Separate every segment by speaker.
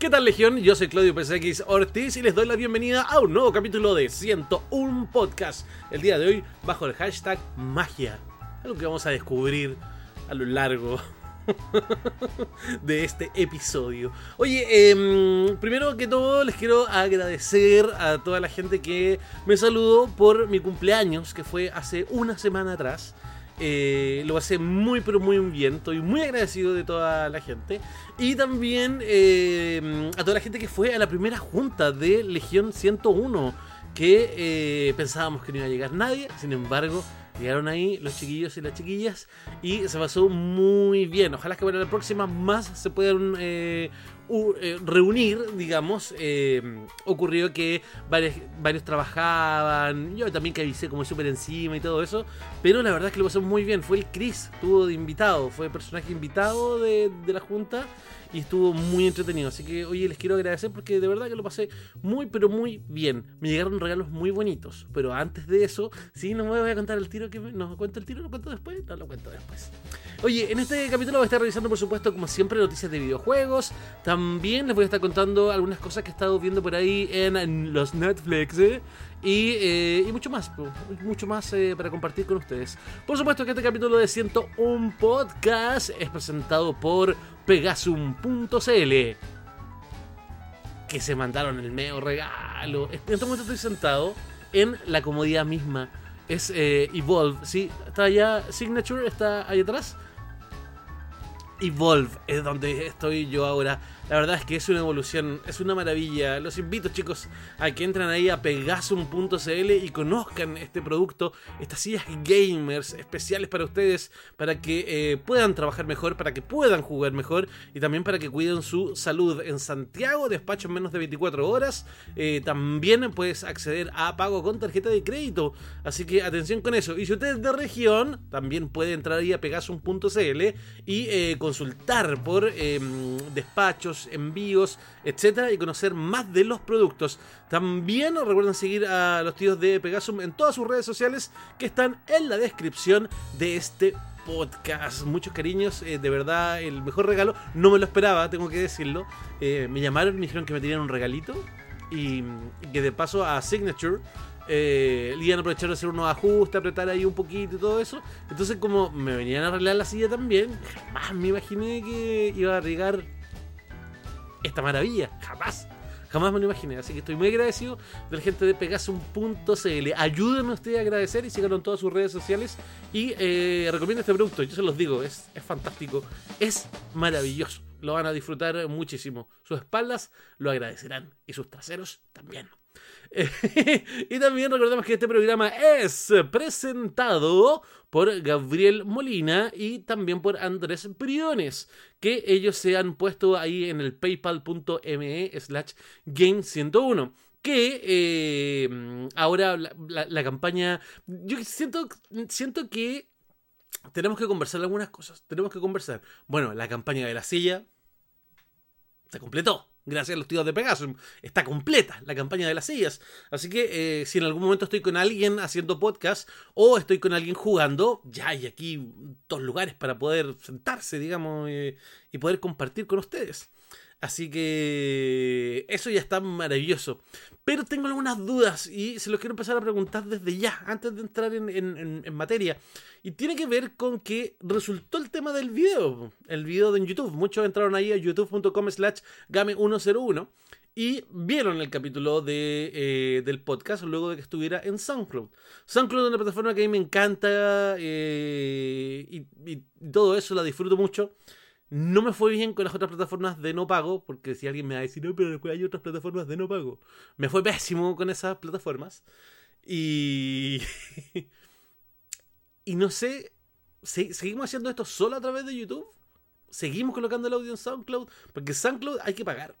Speaker 1: ¿Qué tal Legión? Yo soy Claudio PSX Ortiz y les doy la bienvenida a un nuevo capítulo de 101 Podcast. El día de hoy bajo el hashtag magia. Algo que vamos a descubrir a lo largo de este episodio. Oye, eh, primero que todo les quiero agradecer a toda la gente que me saludó por mi cumpleaños, que fue hace una semana atrás. Eh, lo pasé muy pero muy bien. Estoy muy agradecido de toda la gente. Y también eh, a toda la gente que fue a la primera junta de Legión 101. Que eh, pensábamos que no iba a llegar nadie. Sin embargo, llegaron ahí los chiquillos y las chiquillas. Y se pasó muy bien. Ojalá que para la próxima más se puedan eh, reunir, digamos. Eh, ocurrió que varios, varios trabajaban. Yo también que avisé como súper encima y todo eso. Pero la verdad es que lo pasó muy bien. Fue el Chris, estuvo de invitado. Fue personaje invitado de la junta. Y estuvo muy entretenido. Así que, oye, les quiero agradecer porque de verdad que lo pasé muy, pero muy bien. Me llegaron regalos muy bonitos. Pero antes de eso, sí, no me voy a contar el tiro que me, no cuento el tiro, lo cuento después. No lo cuento después. Oye, en este capítulo voy a estar revisando, por supuesto, como siempre, noticias de videojuegos. También les voy a estar contando algunas cosas que he estado viendo por ahí en los Netflix. ¿eh? Y, eh, y mucho más, mucho más eh, para compartir con ustedes. Por supuesto que este capítulo de 101 Podcast es presentado por Pegasum.cl que se mandaron el medio regalo. En este momento estoy sentado en la comodidad misma. Es eh, Evolve, ¿sí? Está allá, Signature está ahí atrás. Evolve es donde estoy yo ahora. La verdad es que es una evolución, es una maravilla. Los invito, chicos, a que entren ahí a pegasum.cl y conozcan este producto, estas sillas gamers especiales para ustedes, para que eh, puedan trabajar mejor, para que puedan jugar mejor y también para que cuiden su salud. En Santiago, despacho en menos de 24 horas. Eh, también puedes acceder a pago con tarjeta de crédito. Así que atención con eso. Y si usted es de región, también puede entrar ahí a pegasum.cl y eh, consultar por eh, envíos, etcétera, y conocer más de los productos. También recuerden seguir a los tíos de Pegasum en todas sus redes sociales que están en la descripción de este podcast. Muchos cariños, eh, de verdad, el mejor regalo. No me lo esperaba, tengo que decirlo. Eh, me llamaron me dijeron que me tenían un regalito y, que de paso a Signature eh, iban a aprovechar de hacer unos ajustes, apretar ahí un poquito y todo eso. Entonces, como me venían a arreglar la silla también, jamás me imaginé que iba a arriesgar esta maravilla. Jamás. Jamás me lo imaginé. Así que estoy muy agradecido de la gente de Pegasum.cl. Ayúdenme ustedes a agradecer y síganlo en todas sus redes sociales. Y eh, recomiendo este producto. Yo se los digo, es, es fantástico. Es maravilloso. Lo van a disfrutar muchísimo. Sus espaldas lo agradecerán. Y sus traseros también. y también recordemos que este programa es presentado por Gabriel Molina y también por Andrés Briones, que ellos se han puesto ahí en el paypal.me slash game101 que eh, ahora la, la- campaña yo siento siento que tenemos que conversar algunas cosas tenemos que conversar bueno la campaña de la silla se completó. Gracias a los tíos de Pegasus. Está completa la campaña de las sillas. Así que eh, si en algún momento estoy con alguien haciendo podcast o estoy con alguien jugando, ya hay aquí dos lugares para poder sentarse, digamos, eh, y poder compartir con ustedes. Así que eso ya está maravilloso. Pero tengo algunas dudas y se los quiero empezar a preguntar desde ya, antes de entrar en, materia. Y tiene que ver con que resultó el tema del video, el video de YouTube. Muchos entraron ahí a youtube.com slash game101 y vieron el capítulo de, eh, del podcast luego de que estuviera en SoundCloud. SoundCloud es una plataforma que a mí me encanta eh, y todo eso la disfruto mucho. No me fue bien con las otras plataformas de no pago, porque si alguien me va a decir, no, pero después hay otras plataformas de no pago. Me fue pésimo con esas plataformas. Y. y no sé, ¿se- ¿seguimos haciendo esto solo a través de YouTube? ¿Seguimos colocando el audio en SoundCloud? Porque SoundCloud hay que pagar.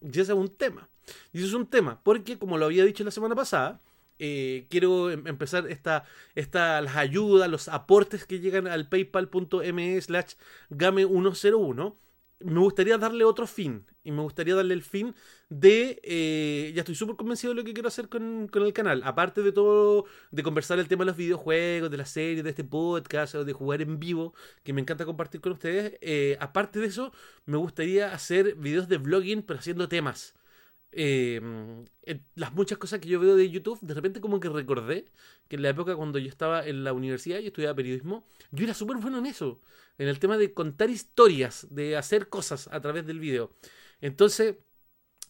Speaker 1: Y ese es un tema. Y eso es un tema, porque como lo había dicho la semana pasada, eh, quiero em- empezar esta, esta, las ayudas, los aportes que llegan al paypal.me slash game101 me gustaría darle otro fin. Y me gustaría darle el fin de. eh, ya estoy súper convencido de lo que quiero hacer con, con el canal. Aparte de todo, de conversar el tema de los videojuegos, de las series, de este podcast, o de jugar en vivo, que me encanta compartir con ustedes. eh, aparte de eso, me gustaría hacer videos de vlogging, pero haciendo temas. Eh, las muchas cosas que yo veo de YouTube, de repente como que recordé que en la época cuando yo estaba en la universidad y estudiaba periodismo, yo era súper bueno en eso, en el tema de contar historias, de hacer cosas a través del video. Entonces,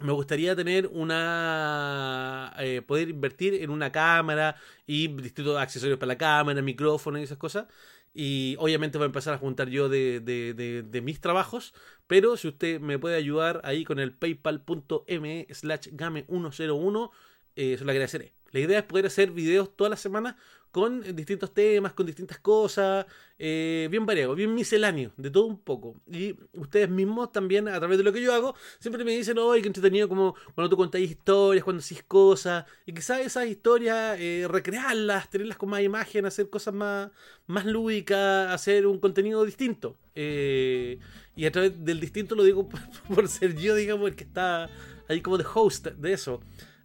Speaker 1: me gustaría tener una... eh, poder invertir en una cámara y distintos accesorios para la cámara, micrófono y esas cosas. Y obviamente voy a empezar a juntar yo de, de- de- mis trabajos. Pero si usted me puede ayudar ahí con el paypal.me slash game101, eh, se lo agradeceré. La idea es poder hacer videos todas las semanas con distintos temas, con distintas cosas, eh, bien variado, bien misceláneo, de todo un poco. Y ustedes mismos también, a través de lo que yo hago, siempre me dicen, oye, qué entretenido como cuando tú contáis historias, cuando decís cosas, y quizás esas historias, eh, recrearlas, tenerlas con más imagen, hacer cosas más, más lúdicas, hacer un contenido distinto. Eh, y a través del distinto lo digo por, por ser yo, digamos, el que está ahí como de host de eso.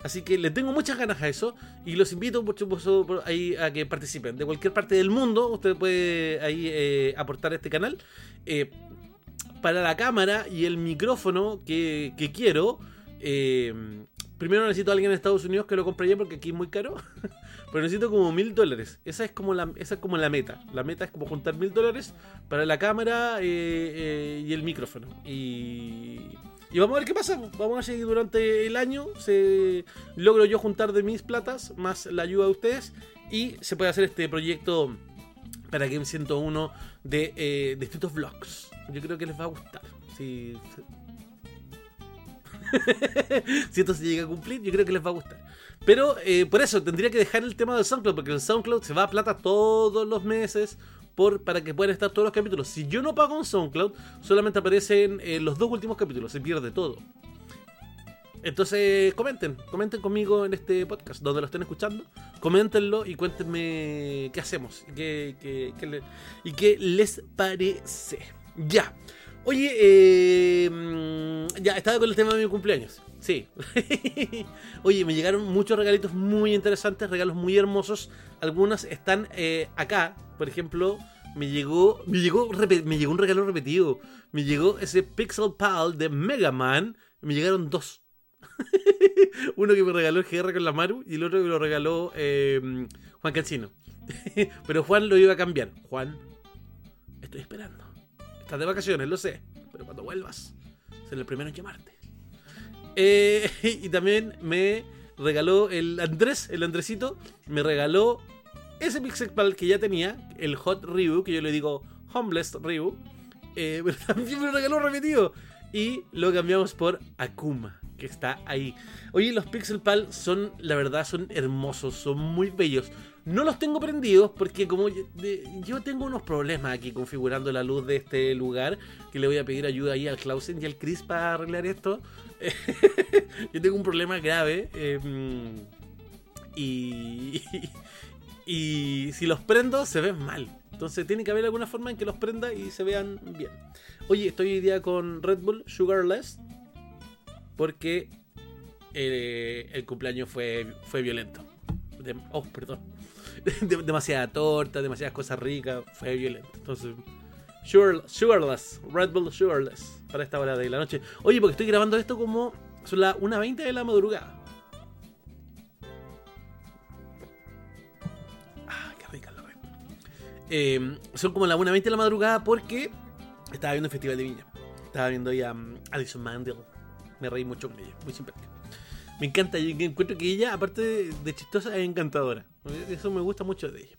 Speaker 1: Así que le tengo muchas ganas a eso y los invito ahí a que participen. De cualquier parte del mundo, usted puede ahí eh, aportar este canal. Eh, para la cámara y el micrófono que, quiero, eh, primero necesito a alguien en Estados Unidos que lo compre ya porque aquí es muy caro. Pero necesito como mil dólares. Esa es como la, esa es como la meta. La meta es como juntar mil dólares para la cámara y el micrófono. Y, y vamos a ver qué pasa. Vamos a seguir durante el año. Se logro yo juntar de mis platas más la ayuda de ustedes. Y se puede hacer este proyecto para Game 101 de eh, distintos vlogs. Yo creo que les va a gustar. Si, si esto se llega a cumplir, yo creo que les va a gustar. Pero eh, por eso tendría que dejar el tema del SoundCloud, porque el SoundCloud se va a plata todos los meses por, para que puedan estar todos los capítulos. Si yo no pago un SoundCloud, solamente aparecen eh, los dos últimos capítulos, se pierde todo. Entonces, comenten, comenten conmigo en este podcast, donde lo estén escuchando, coméntenlo y cuéntenme qué hacemos qué, qué- y qué les parece. Ya. Oye, eh, mm, ya, estaba con el tema de mi cumpleaños. Sí. Oye, me llegaron muchos regalitos muy interesantes, regalos muy hermosos. Algunos están eh, acá. Por ejemplo, me llegó, me llegó, me llegó un regalo repetido. Me llegó ese Pixel Pal de Mega Man. Me llegaron dos. Uno que me regaló el GR con la Maru y el otro que lo regaló eh, Juan Cancino. Pero Juan lo iba a cambiar. Juan, estoy esperando. Estás de vacaciones, lo sé. Pero cuando vuelvas, seré el primero en llamarte. Eh, y también me regaló el Andrés, el Andresito, me regaló ese Pixel Pal que ya tenía, el Hot Ryu, que yo le digo Homeless Ryu. eh, pero también me lo regaló repetido. Y lo cambiamos por Akuma, que está ahí. Oye, los Pixel Pal son, la verdad, son hermosos, son muy bellos. No los tengo prendidos porque como yo, tengo unos problemas aquí configurando la luz de este lugar, que le voy a pedir ayuda ahí al Clausen y al Chris para arreglar esto. yo tengo un problema grave. eh, y, y si los prendo se ven mal. Entonces tiene que haber alguna forma en que los prenda y se vean bien. Oye, estoy hoy día con Red Bull Sugarless porque eh, el cumpleaños fue, fue violento. Oh, perdón. De- demasiada torta, demasiadas cosas ricas, fue violento. Entonces, sugar- Red Bull Sugarless para esta hora de la noche. Oye, porque estoy grabando esto como son las 1.20 de la madrugada. Ah, qué rica la. Eh, son como las 1.20 de la madrugada porque estaba viendo el Festival de Viña. Estaba viendo ya um, Alison Mandel. Me reí mucho con ella, muy simpática. Me encanta, yo encuentro que ella, aparte de chistosa, es encantadora. Eso me gusta mucho de ella.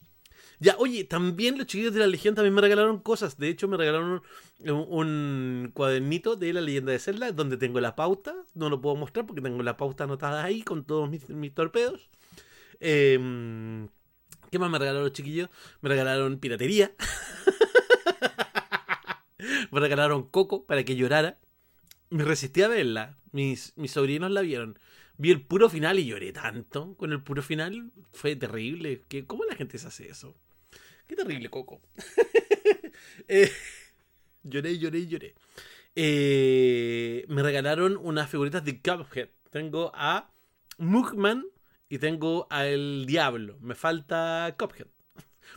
Speaker 1: Ya, oye, también los chiquillos de la Legión también me regalaron cosas. De hecho, me regalaron un, cuadernito de la leyenda de Zelda donde tengo la pauta. No lo puedo mostrar porque tengo la pauta anotada ahí con todos mis, mis torpedos. Eh, ¿Qué más me regalaron los chiquillos? Me regalaron piratería. me regalaron coco para que llorara. Me resistí a verla. Mis, mis sobrinos la vieron. Vi el puro final y lloré tanto con el puro final. Fue terrible. ¿Qué, ¿Cómo la gente se hace eso? Qué terrible, Coco. Eh, lloré, lloré, lloré. eh, me regalaron unas figuritas de Cuphead. Tengo a Mugman y tengo al Diablo. Me falta Cuphead.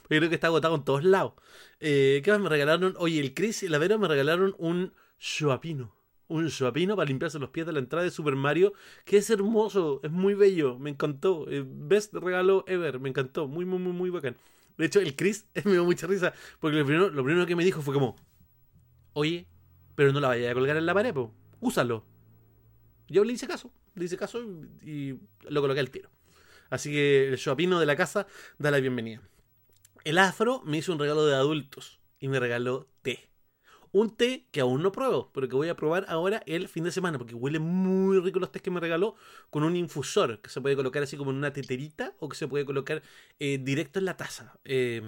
Speaker 1: Porque creo que está agotado en todos lados. Eh, ¿Qué más me regalaron? Oye, el Chris y la Vera me regalaron un Shuapino. Un Shuapino para limpiarse los pies de la entrada de Super Mario. Que es hermoso, es muy bello, me encantó. Eh, best regalo ever, me encantó. Muy, muy, muy, muy bacán. De hecho, el Chris me dio mucha risa. Porque lo primero, lo primero que me dijo fue como: Oye, pero no la vaya a colgar en la pared, po. úsalo. Yo le hice caso, le hice caso y, lo coloqué al tiro. Así que el Shuapino de la casa da la bienvenida. El afro me hizo un regalo de adultos y me regaló. Un té que aún no pruebo, pero que voy a probar ahora el fin de semana, porque huele muy rico los tés que me regaló con un infusor que se puede colocar así como en una teterita o que se puede colocar eh, directo en la taza. Eh,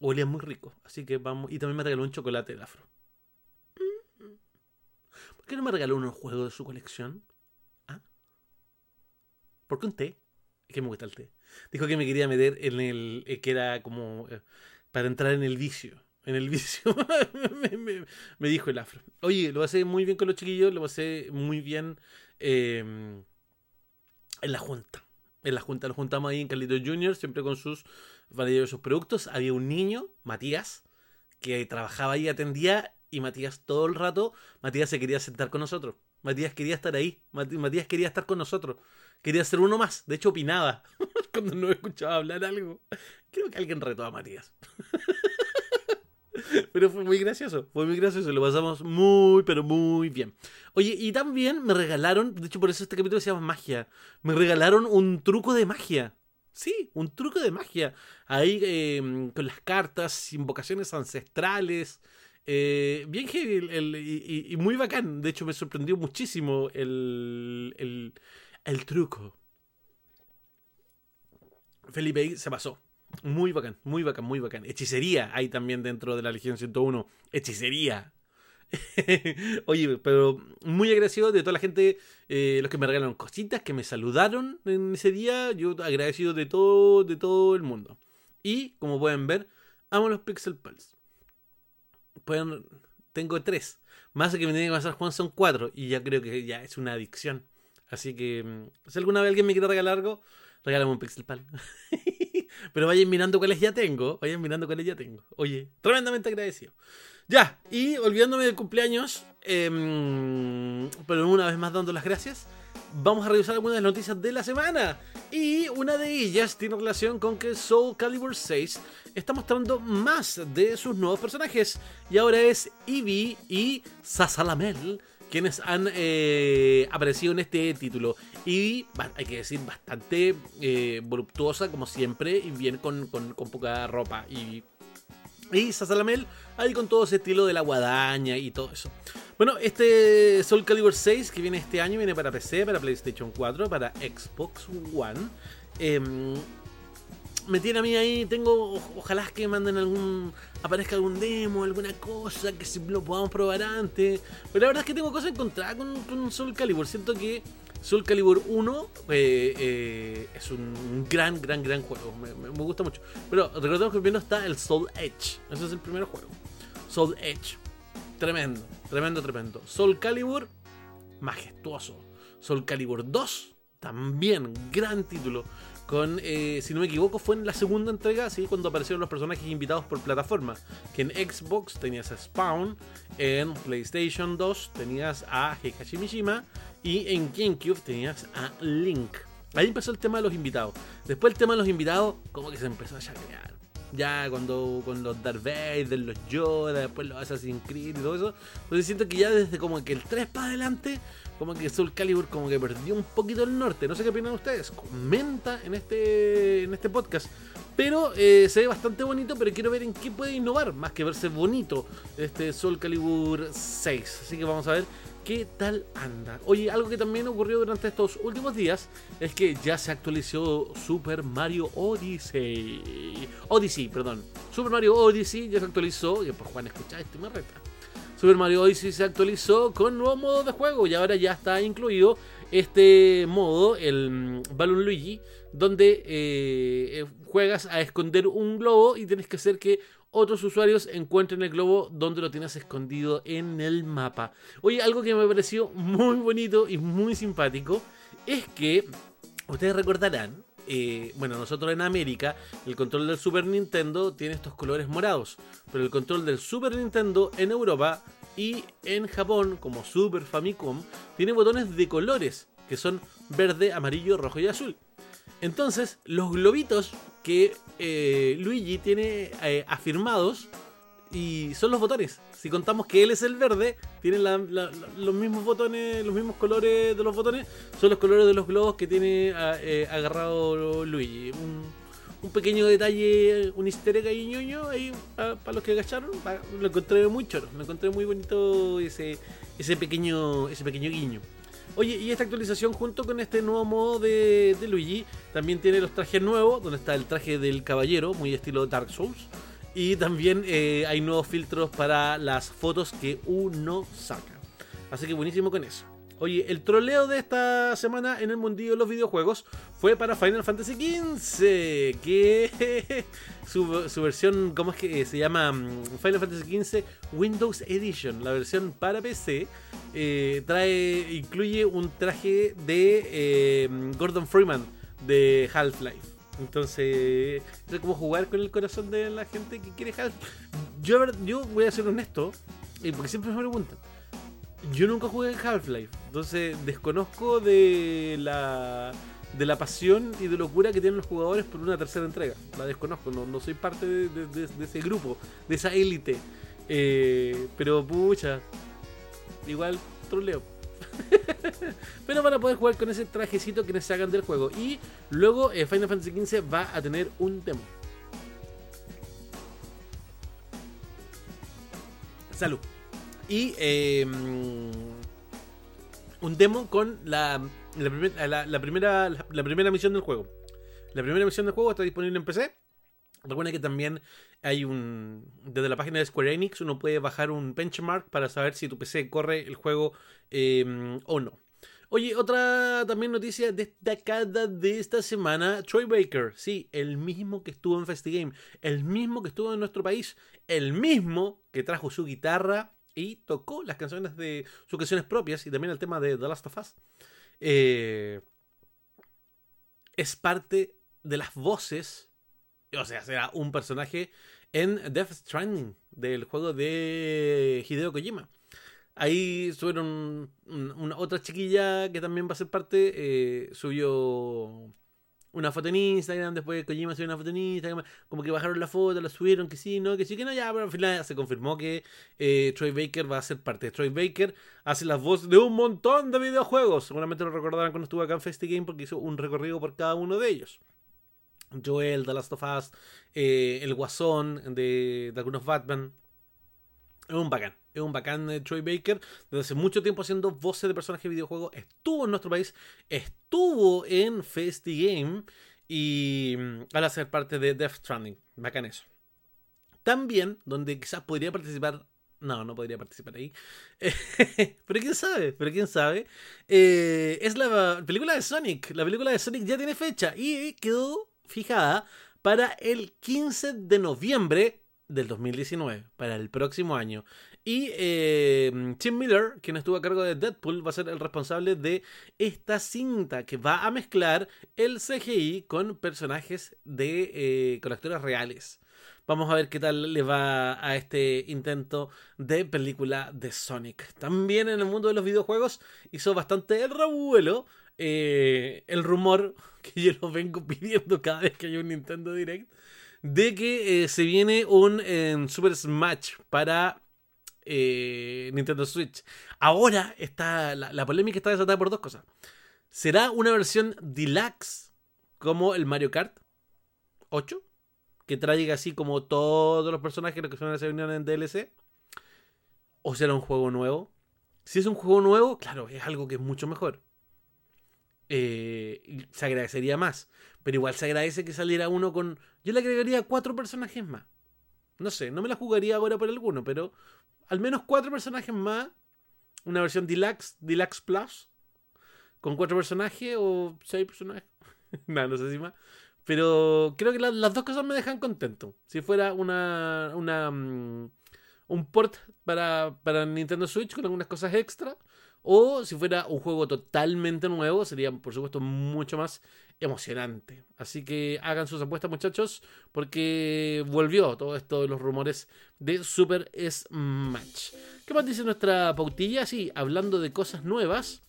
Speaker 1: huele muy rico, así que vamos. Y también me regaló un chocolate de afro. ¿Por qué no me regaló un juego de su colección? ¿Ah? ¿Por qué un té? Es que me gusta el té. Dijo que me quería meter en el. Eh, que era como. Eh, para entrar en el vicio. En el vicio. me, dijo el afro. Oye, lo pasé muy bien con los chiquillos. Lo pasé muy bien. Em, en la junta. En la junta. Lo juntamos ahí en Carlito Junior. Siempre con sus sus productos. Había un niño, Matías, que trabajaba ahí, atendía. Y Matías todo el rato. Matías se quería sentar con nosotros. Matías quería estar ahí. Matías quería estar con nosotros. Quería ser uno más. De hecho, opinaba cuando no escuchaba hablar algo. Creo que alguien retó a Matías. Pero fue muy gracioso, fue muy gracioso, lo pasamos muy, pero muy bien. Oye, y también me regalaron, de hecho por eso este capítulo se llama magia, me regalaron un truco de magia. Sí, un truco de magia. Ahí em, con las cartas, invocaciones ancestrales. Eh, bien heavy y, muy bacán. De hecho me sorprendió muchísimo el, el, el truco. Felipe se pasó. Muy bacán, muy bacán, muy bacán. Hechicería hay también dentro de la Legión 101. Hechicería. Oye, pero muy agradecido de toda la gente, eh, los que me regalaron cositas, que me saludaron en ese día. Yo agradecido de todo, de todo el mundo. Y, como pueden ver, amo los Pixel Pulse. Pueden, tengo tres. Más que me tiene que pasar Juan son cuatro. Y ya creo que ya es una adicción. Así que, mm, si alguna vez alguien me quiere regalar algo, regálame un Pixel Pal. Pero vayan mirando cuáles ya tengo. Vayan mirando cuáles ya tengo. Oye, tremendamente agradecido. Ya, y olvidándome del cumpleaños, em, pero una vez más dando las gracias, vamos a revisar algunas de las noticias de la semana. Y una de ellas tiene relación con que Soul Calibur 6 está mostrando más de sus nuevos personajes. Y ahora es Eevee y Sasalamel quienes han eh, aparecido en este título. Y hay que decir, bastante eh, voluptuosa, como siempre, y bien con, poca ropa. Y, y Sasalamel ahí con todo ese estilo de la guadaña y todo eso. Bueno, este Soul Calibur 6 que viene este año viene para PC, para PlayStation 4, para Xbox One. Em, me tiene a mí ahí, tengo, ojalá que manden algún, aparezca algún demo, alguna cosa, que si lo podamos probar antes. Pero la verdad es que tengo cosas encontradas con, con Soul Calibur. Siento que Soul Calibur 1 eh, eh, es un gran, gran, gran juego. Me, gusta mucho. Pero recordemos que primero está el Soul Edge. Ese es el primer juego. Soul Edge. Tremendo, tremendo, tremendo. Soul Calibur, majestuoso. Soul Calibur 2, también gran título con, eh, si no me equivoco, fue en la segunda entrega, ¿sí? cuando aparecieron los personajes invitados por plataforma. Que en Xbox tenías a Spawn, en PlayStation 2 tenías a Heihachi Mishima y en GameCube tenías a Link. Ahí empezó el tema de los invitados. Después el tema de los invitados, como que se empezó a chacrear. Ya cuando con los Darth Vader, los Yoda, después los Assassin's Creed y todo eso. Entonces siento que ya desde como que el 3 para adelante como que Soul Calibur como que perdió un poquito el norte. No sé qué opinan ustedes. Comenta en este, en este podcast. Pero eh, se ve bastante bonito, pero quiero ver en qué puede innovar, más que verse bonito este Soul Calibur 6. Así que vamos a ver qué tal anda. Oye, algo que también ocurrió durante estos últimos días es que ya se actualizó Super Mario Odyssey. Odyssey, perdón. Super Mario Odyssey ya se actualizó. Y pues Juan, escucha esto y me reta. Super Mario Odyssey se actualizó con nuevo modo de juego y ahora ya está incluido este modo, el mm, Balloon Luigi, donde eh, juegas a esconder un globo y tienes que hacer que otros usuarios encuentren el globo donde lo tienes escondido en el mapa. Oye, algo que me pareció muy bonito y muy simpático es que ustedes recordarán eh, bueno, nosotros en América, el control del Super Nintendo tiene estos colores morados, pero el control del Super Nintendo en Europa y en Japón, como Super Famicom, tiene botones de colores, que son verde, amarillo, rojo y azul. Entonces, los globitos que eh, Luigi tiene eh, afirmados y son los botones. Si contamos que él es el verde, tiene los mismos botones, los mismos colores de los botones, son los colores de los globos que tiene ah, eh, agarrado Luigi. Un, pequeño detalle, un easter egg ahí ñoño, ahí para los que agacharon, lo encontré muy choro, me encontré muy bonito ese, ese, pequeño, ese pequeño guiño. Oye, y esta actualización junto con este nuevo modo de, de Luigi también tiene los trajes nuevos, donde está el traje del caballero, muy estilo Dark Souls y también eh, hay nuevos filtros para las fotos que uno saca. Así que buenísimo con eso. Oye, el troleo de esta semana en el mundillo de los videojuegos fue para Final Fantasy XV, que su, versión, ¿cómo es que se llama? Mm, Final Fantasy XV Windows Edition, la versión para PC, eh, trae, incluye un traje de eh, Gordon Freeman de Half-Life. Entonces, es como jugar con el corazón de la gente que quiere Half. Yo, yo voy a ser honesto, porque siempre me preguntan. Yo nunca jugué en Half-Life, entonces desconozco de la de la pasión y de locura que tienen los jugadores por una tercera entrega. La desconozco, no, soy parte de, ese grupo, de esa élite. Eh, pero pucha, igual troleo. Pero para poder jugar con ese trajecito que se hagan del juego. Y luego eh, Final Fantasy XV va a tener un demo. Salud. Y em, un demo con la, la, primera, la primera misión del juego. La primera misión del juego está disponible en PC. Recuerda que también hay un. Desde la página de Square Enix uno puede bajar un benchmark para saber si tu PC corre el juego em, o no. Oye, otra también noticia destacada de esta semana: Troy Baker. Sí, el mismo que estuvo en Festigame, el mismo que estuvo en nuestro país, el mismo que trajo su guitarra y tocó las canciones de sus canciones propias y también el tema de The Last of Us. Eh, es parte de las voces o sea, será un personaje en Death Stranding, del juego de Hideo Kojima. Ahí subieron una, otra chiquilla que también va a ser parte, eh, subió una foto en Instagram, después Kojima subió una foto en Instagram, como que bajaron la foto, la subieron, que sí, no, que sí, que no, ya, pero al final se confirmó que eh, Troy Baker va a ser parte. Troy Baker hace las voces de un montón de videojuegos, seguramente lo recordarán cuando estuvo acá en FestiGame porque hizo un recorrido por cada uno de ellos. Joel, The Last of Us, eh, el Guasón de, de, algunos Batman. Es un bacán, es un bacán de Troy Baker. Desde hace mucho tiempo haciendo voces de personajes de videojuegos. Estuvo en nuestro país, estuvo en Game y mm, ahora ser parte de Death Stranding. Bacán eso. También, donde quizás podría participar no, no podría participar ahí. pero quién sabe, pero quién sabe. Eh, es la película de Sonic. La película de Sonic ya tiene fecha y quedó fijada para el 15 de noviembre del 2019, para el próximo año. Y eh, Tim Miller, quien estuvo a cargo de Deadpool, va a ser el responsable de esta cinta que va a mezclar el CGI con personajes de eh, con actores reales. Vamos a ver qué tal le va a este intento de película de Sonic. También en el mundo de los videojuegos hizo bastante el revuelo eh, el rumor que yo lo vengo pidiendo cada vez que hay un Nintendo Direct de que eh, se viene un em, Super Smash para eh, Nintendo Switch. Ahora está la, polémica está desatada por dos cosas. ¿Será una versión deluxe como el Mario Kart 8? Que traiga así como todos los personajes que se vienen en DLC. ¿O será un juego nuevo? Si es un juego nuevo, claro, es algo que es mucho mejor. Eh, se agradecería más. Pero igual se agradece que saliera uno con. Yo le agregaría cuatro personajes más. No sé, no me la jugaría ahora por alguno, pero al menos cuatro personajes más. Una versión Deluxe, Deluxe Plus. Con cuatro personajes o seis personajes. no, no sé si más. Pero creo que las dos cosas me dejan contento. Si fuera una, una mm, un port para, para Nintendo Switch con algunas cosas extra. O si fuera un juego totalmente nuevo, sería por supuesto mucho más emocionante. Así que hagan sus apuestas muchachos, porque volvió todo esto de los rumores de Super Smash. ¿Qué más dice nuestra pautilla? Sí, hablando de cosas nuevas.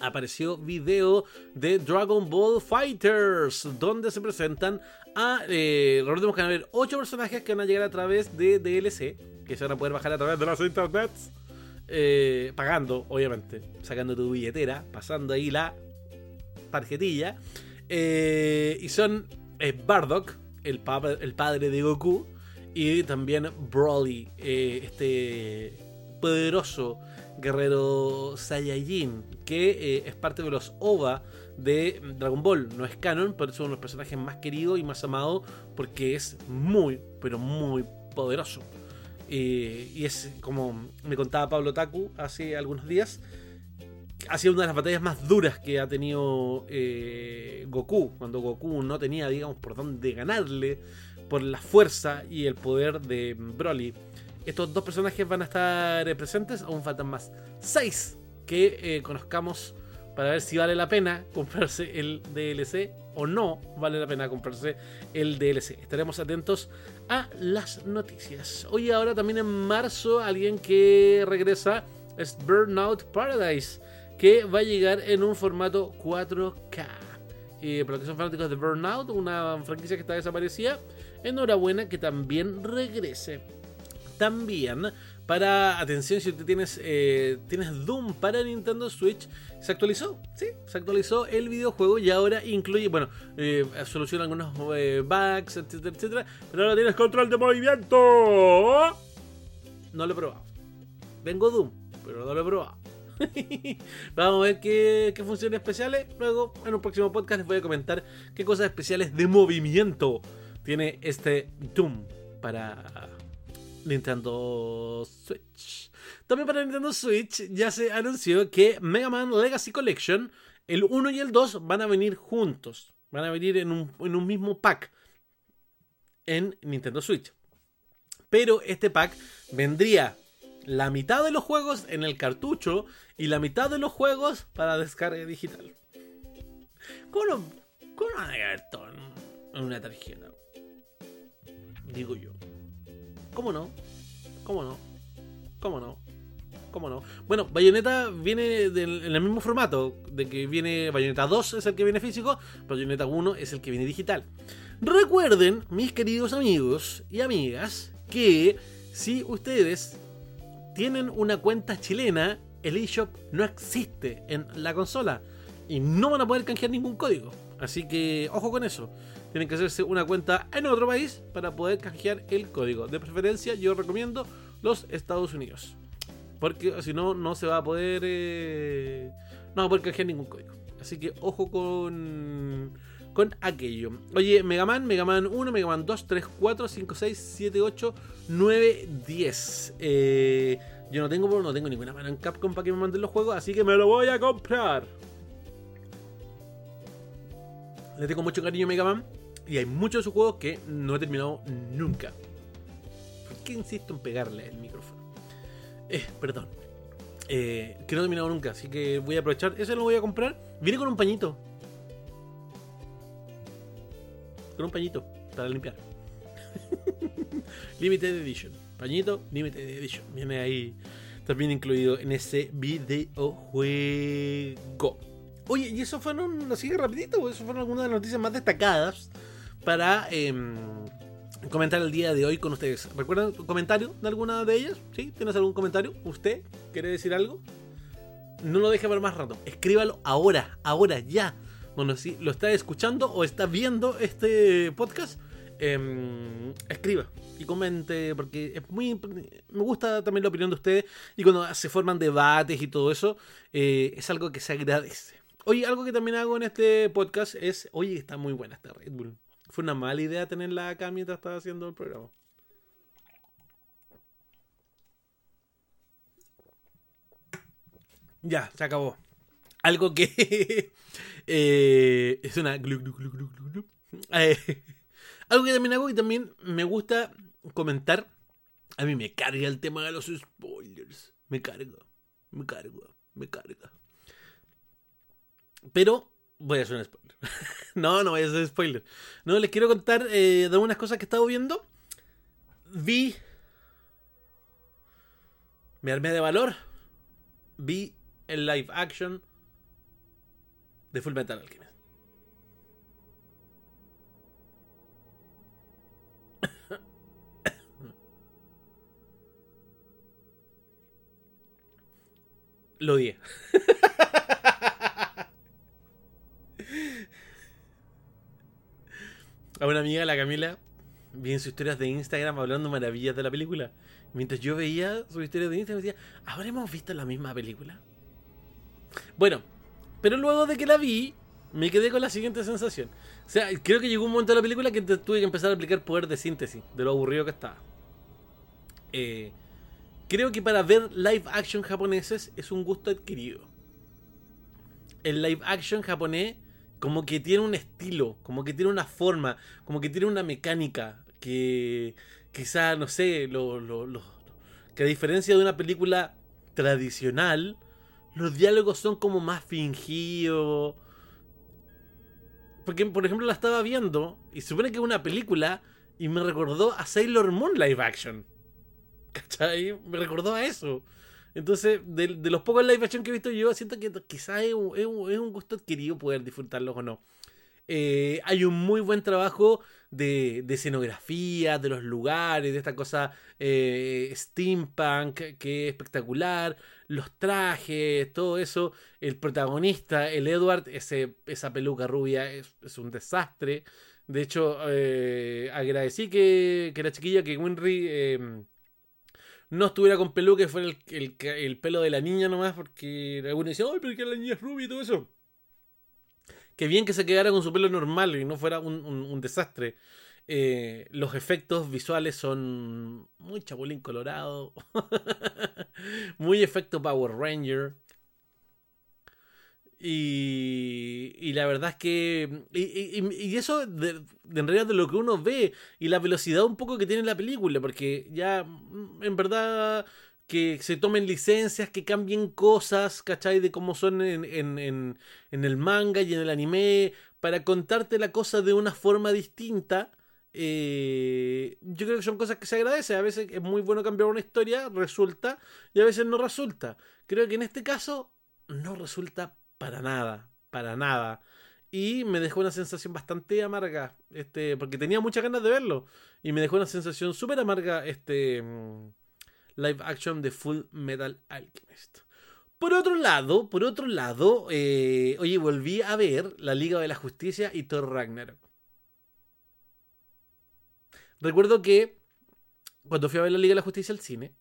Speaker 1: Apareció video de Dragon Ball Fighters, donde se presentan a. Eh, recordemos que van a haber 8 personajes que van a llegar a través de DLC, que se van a poder bajar a través de las internets. Eh, pagando, obviamente, sacando tu billetera, pasando ahí la tarjetilla. Eh, y son eh, Bardock, el, el, padre de Goku, y también Broly, este poderoso guerrero Saiyajin, que es parte de los OVA de Dragon Ball. No es canon, pero es uno de los personajes más queridos y más amados porque es muy, pero muy poderoso. Eh, y es como me contaba Pablo Taku hace algunos días. Ha sido una de las batallas más duras que ha tenido eh, Goku. Cuando Goku no tenía, digamos, por dónde ganarle. Por la fuerza y el poder de Broly. Estos dos personajes van a estar presentes. Aún faltan más. Seis que eh, conozcamos para ver si vale la pena comprarse el DLC o no vale la pena comprarse el DLC. Estaremos atentos a las noticias. Hoy ahora también en marzo alguien que regresa es Burnout Paradise, que va a llegar en un formato 4K. Y para los que son fanáticos de Burnout, una franquicia que está desaparecida, enhorabuena que también regrese. También para, atención, si tienes, eh, tienes Doom para Nintendo Switch, se actualizó, ¿sí? Se actualizó el videojuego y ahora incluye, bueno, eh, soluciona algunos eh, bugs, etcétera, etcétera, pero ahora tienes control de movimiento. No lo he probado. Vengo Doom, pero no lo he probado. Vamos a ver qué, funciones especiales. Luego, en un próximo podcast, les voy a comentar qué cosas especiales de movimiento tiene este Doom para Nintendo Switch. También para Nintendo Switch ya se anunció que Mega Man Legacy Collection, el 1 y el 2 van a venir juntos. Van a venir en un, en un mismo pack en Nintendo Switch. Pero este pack vendría la mitad de los juegos en el cartucho y la mitad de los juegos para descarga digital. ¿Cómo, cómo van a en una tarjeta? Digo yo. ¿Cómo no? ¿Cómo no? ¿Cómo no? ¿Cómo no? Bueno, Bayonetta viene en el mismo formato, de que viene Bayonetta 2 es el que viene físico, Bayonetta 1 es el que viene digital. Recuerden, mis queridos amigos y amigas, que si ustedes tienen una cuenta chilena, el eShop no existe en la consola y no van a poder canjear ningún código. Así que ojo con eso tienen que hacerse una cuenta en otro país para poder canjear el código. De preferencia, yo recomiendo los Estados Unidos. Porque si no, no se va a poder. Eh, no va a poder canjear ningún código. Así que ojo con. Con aquello. Oye, Mega Man, Mega Man 1, Mega Man 2, 3, 4, 5, 6, 7, 8, 9, 10. yo no tengo, no tengo ninguna mano en Capcom para que me manden los juegos, así que me lo voy a comprar. Le tengo mucho cariño a Mega Man. Y hay muchos de sus juegos que no he terminado nunca. ¿Por qué insisto en pegarle el micrófono? Eh, perdón. Eh, que no he terminado nunca, así que voy a aprovechar. Ese lo voy a comprar. Viene con un pañito. Con un pañito para limpiar. Limited Edition. Pañito, Limited Edition. Viene ahí también incluido en ese videojuego. Oye, y eso fueron, así rapidito, eso fueron algunas de las noticias más destacadas para em, comentar el día de hoy con ustedes. ¿Recuerdan un comentario de alguna de ellas? ¿Sí? ¿Tienes algún comentario? ¿Usted quiere decir algo? No lo deje para más rato. Escríbalo ahora, ahora, ya. Bueno, si lo está escuchando o está viendo este podcast, em, escriba y comente, porque es muy. Me gusta también la opinión de ustedes. Y cuando se forman debates y todo eso, eh, es algo que se agradece. Oye, algo que también hago en este podcast es. Oye, está muy buena esta Red Bull. Fue una mala idea tenerla acá mientras estaba haciendo el programa. Ya, se acabó. Algo que eh, es una Eh, algo que también hago y también me gusta comentar. A mí me carga el tema de los spoilers. Me carga, me carga, me carga. Pero voy a hacer un spoiler. no, no voy a hacer spoiler. No, les quiero contar eh, de unas cosas que he estado viendo. Vi. Me armé de valor. Vi el live action de Full Metal Alchemist. Lo odié. A una amiga, la Camila, vi en sus historias de Instagram hablando maravillas de la película. Mientras yo veía sus historias de Instagram, decía, ¿habremos visto la misma película? Bueno, pero luego de que la vi, me quedé con la siguiente sensación. O sea, creo que llegó un momento de la película que tuve que empezar a aplicar poder de síntesis, de lo aburrido que estaba. Eh, creo que para ver live action japoneses es un gusto adquirido. El live action japonés como que tiene un estilo, como que tiene una forma, como que tiene una mecánica que quizá, no sé, lo, lo, que a diferencia de una película tradicional, los diálogos son como más fingidos. Porque, por ejemplo, la estaba viendo y supone que es una película y me recordó a Sailor Moon live action. ¿Cachai? Me recordó a eso. Entonces, de, los pocos live action que he visto yo, siento que quizás es, un gusto adquirido poder disfrutarlos o no. Eh, hay un muy buen trabajo de, escenografía, de los lugares, de esta cosa eh, steampunk que es espectacular, los trajes, todo eso. El protagonista, el Edward, ese, esa peluca rubia es, un desastre. De hecho, eh, agradecí que, que, la chiquilla, que Winry em, no estuviera con peluca, que fuera el, el, pelo de la niña nomás, porque algunos decían, ay, pero que la niña es rubia y todo eso. Que bien que se quedara con su pelo normal y no fuera un, desastre. Eh, los efectos visuales son muy chapulín colorado, muy efecto Power Ranger. Y, y la verdad es que. Y, eso, en realidad, de lo que uno ve y la velocidad un poco que tiene la película, porque ya, mm, en verdad, que se tomen licencias, que cambien cosas, ¿cachai? De cómo son en, en, en, en el manga y en el anime, para contarte la cosa de una forma distinta. Eh, yo creo que son cosas que se agradece. A veces es muy bueno cambiar una historia, resulta, y a veces no resulta. Creo que en este caso no resulta para nada, para nada. Y me dejó una sensación bastante amarga, este, porque tenía muchas ganas de verlo. Y me dejó una sensación súper amarga este mm, live action de Full Metal Alchemist. Por otro lado, por otro lado, eh, oye, volví a ver La Liga de la Justicia y Thor Ragnarok. Recuerdo que cuando fui a ver La Liga de la Justicia al cine,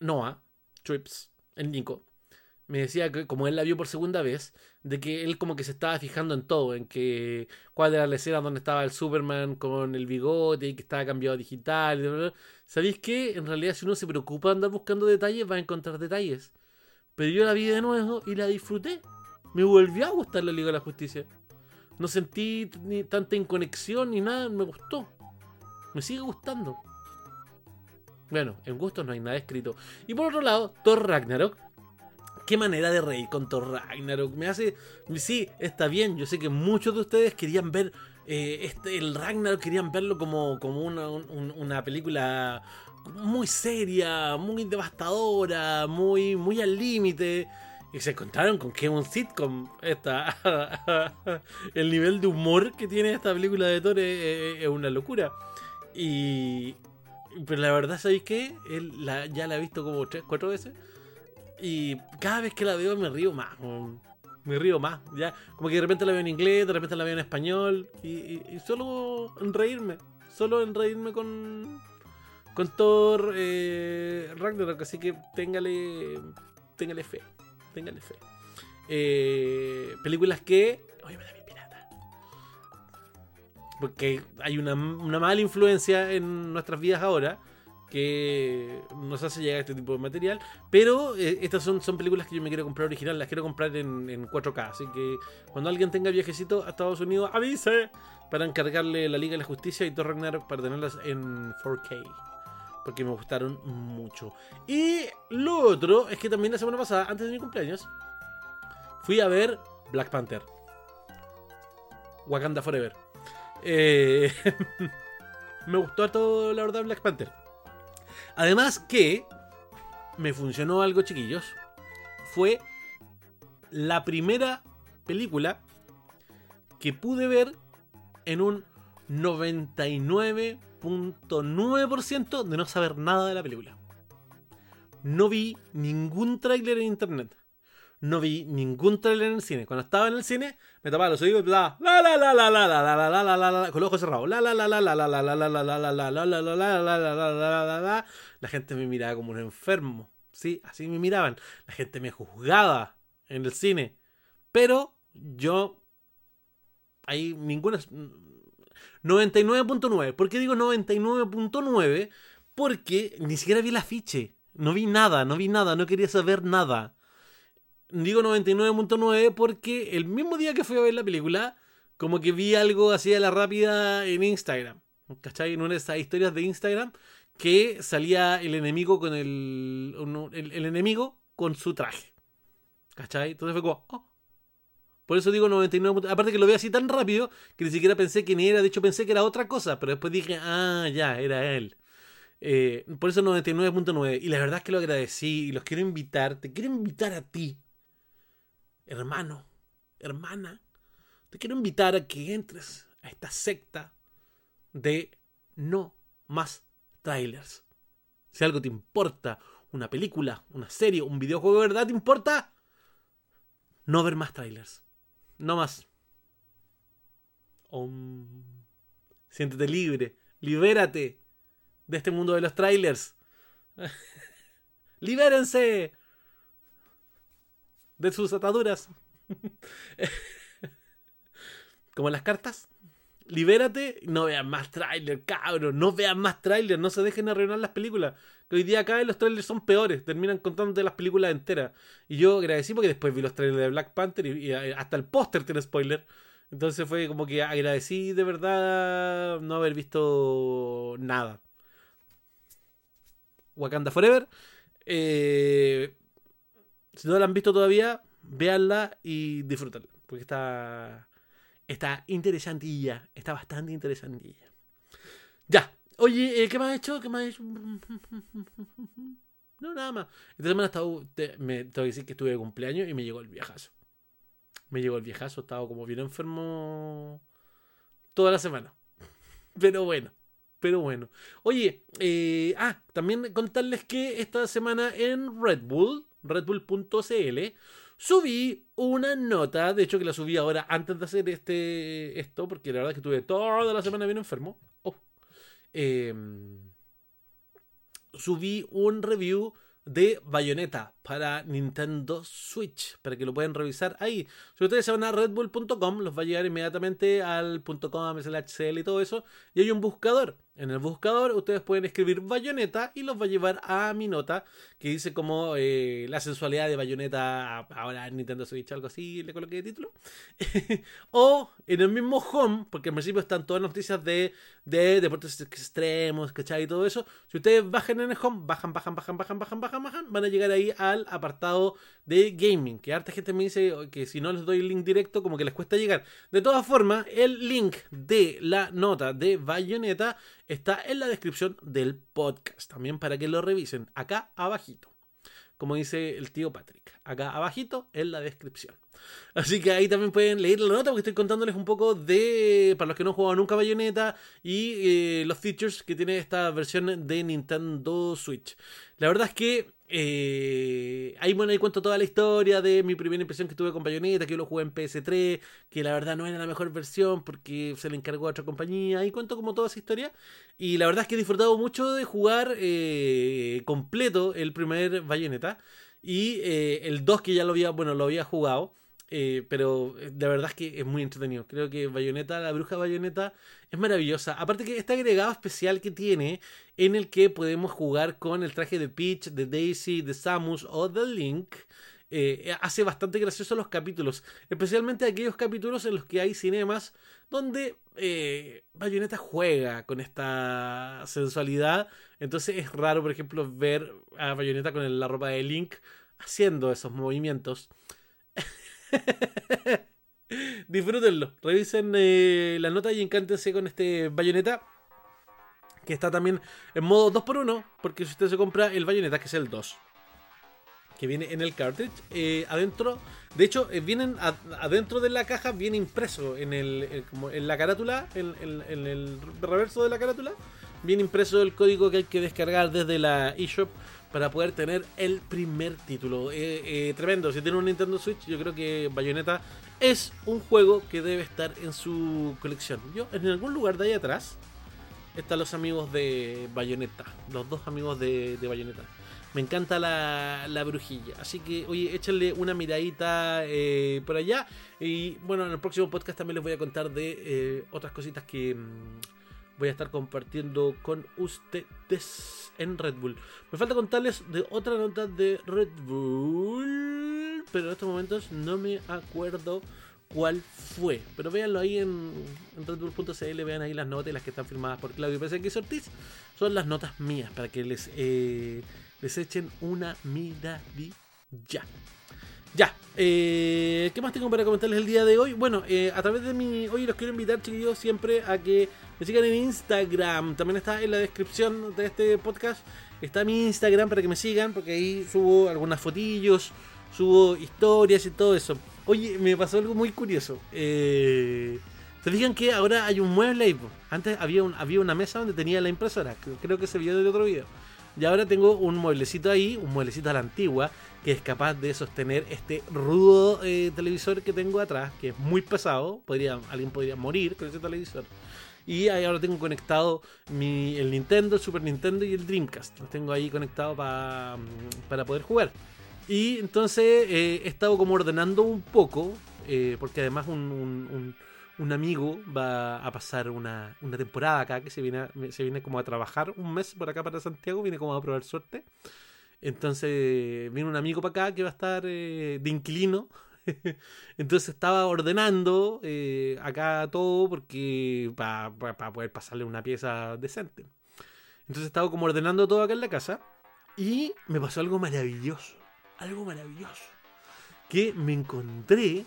Speaker 1: Noah, Trips, el Nico, me decía que como él la vio por segunda vez, de que él como que se estaba fijando en todo, en que cuál era la escena donde estaba el Superman con el bigote y que estaba cambiado digital. ¿Sabéis qué? En realidad si uno se preocupa de andar buscando detalles va a encontrar detalles. Pero yo la vi de nuevo y la disfruté. Me volvió a gustar la Liga de la Justicia. No sentí ni tanta inconexión ni nada, me gustó. Me sigue gustando. Bueno, en gusto no hay nada escrito. Y por otro lado, Thor Ragnarok qué manera de reír con Thor Ragnarok. Me hace. Sí, está bien. Yo sé que muchos de ustedes querían ver eh, este, el Ragnarok, querían verlo como, como una, una, película muy seria, muy devastadora, muy, muy al límite. Y se encontraron con que es un sitcom. Esta, el nivel de humor que tiene esta película de Thor es, una locura. Y. Pero la verdad, ¿sabéis qué? Él ya la he visto como tres, cuatro veces. Y cada vez que la veo me río más. Me río más. Ya, como que de repente la veo en inglés, de repente la veo en español. Y, solo en reírme. Solo en reírme con. Con Thor eh, Ragnarok. Así que téngale. Téngale fe. Téngale fe. Eh, películas que. Oye, me da mi pirata. Porque hay una, una mala influencia en nuestras vidas ahora que nos hace llegar este tipo de material. Pero eh, estas son, son películas que yo me quiero comprar original, las quiero comprar en, en 4K. Así que cuando alguien tenga viajecito a Estados Unidos, avise para encargarle la Liga de la Justicia y Thor Ragnarok para tenerlas en 4K. Porque me gustaron mucho. Y lo otro es que también la semana pasada, antes de mi cumpleaños, fui a ver Black Panther. Wakanda Forever. Eh, me gustó todo, la verdad, Black Panther. Además que me funcionó algo, chiquillos. Fue la primera película que pude ver en un 99.9% de no saber nada de la película. No vi ningún tráiler en internet. No vi ningún tráiler en el cine. Cuando estaba en el cine, me tapaba los oídos y la la la la la la la la la la la la con los ojos cerrados. La la la la la la la la la la la la la la la la la la la gente me miraba como un enfermo. Sí, así me miraban. La gente me juzgaba en el cine. Pero yo hay ninguna 99.9. ¿Por qué digo 99.9? Porque ni siquiera vi el afiche. No vi nada, no vi nada, no quería saber nada. Digo 99.9 porque el mismo día que fui a ver la película, como que vi algo así a la rápida en Instagram. ¿Cachai? En una de esas historias de Instagram que salía el enemigo con el, el, enemigo con su traje. ¿Cachai? Entonces fue como, oh, por eso digo 99. Aparte que lo veo así tan rápido que ni siquiera pensé que ni era. De hecho, pensé que era otra cosa. Pero después dije, ah, ya, era él. Eh, por eso 99.9. Y la verdad es que lo agradecí y los quiero invitar. Te quiero invitar a ti, hermano, hermana. Te quiero invitar a que entres a esta secta de no más trailers. Si algo te importa, una película, una serie, un videojuego de verdad te importa, no ver más trailers. No más. Siéntete libre. Libérate de este mundo de los trailers. Libérense de sus ataduras. Como las cartas. Libérate, no vean más trailers, cabrón. No vean más trailers, no se dejen arruinar las películas. Que hoy día acá los trailers son peores, terminan contándote las películas enteras. Y yo agradecí porque después vi los trailers de Black Panther y, hasta el póster tiene spoiler. Entonces fue como que agradecí de verdad no haber visto nada. Wakanda Forever. Eh, si no la han visto todavía, véanla y disfrútenla. Porque está, está interesantilla. Está bastante interesantilla. Ya, Oye, eh, ¿qué me has hecho? ¿Qué me has hecho? No, nada más. Esta semana estado, te, me tengo que decir que estuve de cumpleaños y me llegó el viejazo. Me llegó el viejazo, estaba como bien enfermo toda la semana. Pero bueno, pero bueno. Oye, eh, ah, también contarles que esta semana en Red Bull, redbull.cl, subí una nota, de hecho que la subí ahora antes de hacer este esto, porque la verdad es que estuve toda la semana bien enfermo. Em, subí un review de Bayonetta para Nintendo Switch, para que lo puedan revisar ahí. Si ustedes se van a redbull.com, los va a llegar inmediatamente al .com, HCL y todo eso, y hay un buscador. En el buscador ustedes pueden escribir Bayonetta y los va a llevar a mi nota que dice como eh, la sensualidad de Bayonetta ahora en Nintendo Switch, algo así, le coloqué de título. o en el mismo home, porque en principio están todas las noticias de, de deportes extremos, ¿cachai? Y todo eso. Si ustedes bajan en el home, bajan, bajan, bajan, bajan, bajan, bajan, bajan, van a llegar ahí al apartado de gaming. Que harta gente me dice que si no les doy el link directo, como que les cuesta llegar. De todas formas, el link de la nota de Bayonetta está en la descripción del podcast. También para que lo revisen. Acá abajito. Como dice el tío Patrick. Acá abajito en la descripción. Así que ahí también pueden leer la nota porque estoy contándoles un poco de, para los que no han jugado nunca Bayonetta, y eh, los features que tiene esta versión de Nintendo Switch. La verdad es que eh, ahí bueno, ahí cuento toda la historia de mi primera impresión que tuve con Bayonetta, que yo lo jugué en PS3, que la verdad no era la mejor versión porque se le encargó a otra compañía. Ahí cuento como toda esa historia. Y la verdad es que he disfrutado mucho de jugar eh, completo el primer Bayonetta. Y eh, el 2 que ya lo había, bueno, lo había jugado. Eh, pero la verdad es que es muy entretenido. Creo que Bayonetta, la bruja Bayonetta, es maravillosa. Aparte que este agregado especial que tiene, en el que podemos jugar con el traje de Peach, de Daisy, de Samus o de Link. Eh, hace bastante gracioso los capítulos, especialmente aquellos capítulos en los que hay cinemas donde eh, Bayonetta juega con esta sensualidad. Entonces es raro, por ejemplo, ver a Bayonetta con la ropa de Link haciendo esos movimientos. Disfrútenlo, revisen eh, la nota y encántense con este Bayonetta. Que está también en modo 2x1, porque si usted se compra el Bayonetta, que es el 2 que viene en el cartridge. Eh, adentro, de hecho, eh, vienen adentro de la caja, viene impreso en el, como en la carátula, en, el reverso de la carátula, viene impreso el código que hay que descargar desde la eShop para poder tener el primer título. Eh, tremendo, si tiene un Nintendo Switch, yo creo que Bayonetta es un juego que debe estar en su colección. Yo, en algún lugar de ahí atrás, están los amigos de Bayonetta, los dos amigos de, Bayonetta. Me encanta la, la brujilla. Así que, oye, échenle una miradita eh, por allá. Y bueno, en el próximo podcast también les voy a contar de eh, otras cositas que mm, voy a estar compartiendo con ustedes en Red Bull. Me falta contarles de otra nota de Red Bull. Pero en estos momentos no me acuerdo cuál fue. Pero véanlo ahí en, en redbull.cl, vean ahí las notas las que están firmadas por Claudio PSX Ortiz. Son las notas mías para que les eh, les echen una miradilla. Ya, eh, ¿qué más tengo para comentarles el día de hoy? Bueno, eh, a través de mi. Hoy los quiero invitar, chiquillos, siempre a que me sigan en Instagram. También está en la descripción de este podcast. Está mi Instagram para que me sigan, porque ahí subo algunas fotillos, subo historias y todo eso. Oye, me pasó algo muy curioso. Eh, ¿Se fijan que ahora hay un mueble ahí? Antes había, un, había una mesa donde tenía la impresora. Creo que se vio del otro video. Y ahora tengo un mueblecito ahí, un mueblecito a la antigua, que es capaz de sostener este rudo eh, televisor que tengo atrás, que es muy pesado. Podría, alguien podría morir con ese televisor. Y ahí ahora tengo conectado mi, el Nintendo, el Super Nintendo y el Dreamcast. Los tengo ahí conectados mm, para poder jugar. Y entonces eh, he estado como ordenando un poco, eh, porque además un un amigo va a pasar una, temporada acá, que se viene, se viene como a trabajar un mes por acá para Santiago, viene como a probar suerte. Entonces viene un amigo para acá que va a estar eh, de inquilino. Entonces estaba ordenando eh, acá todo porque para poder pasarle una pieza decente. Entonces estaba como ordenando todo acá en la casa y me pasó algo maravilloso. Algo maravilloso. Que me encontré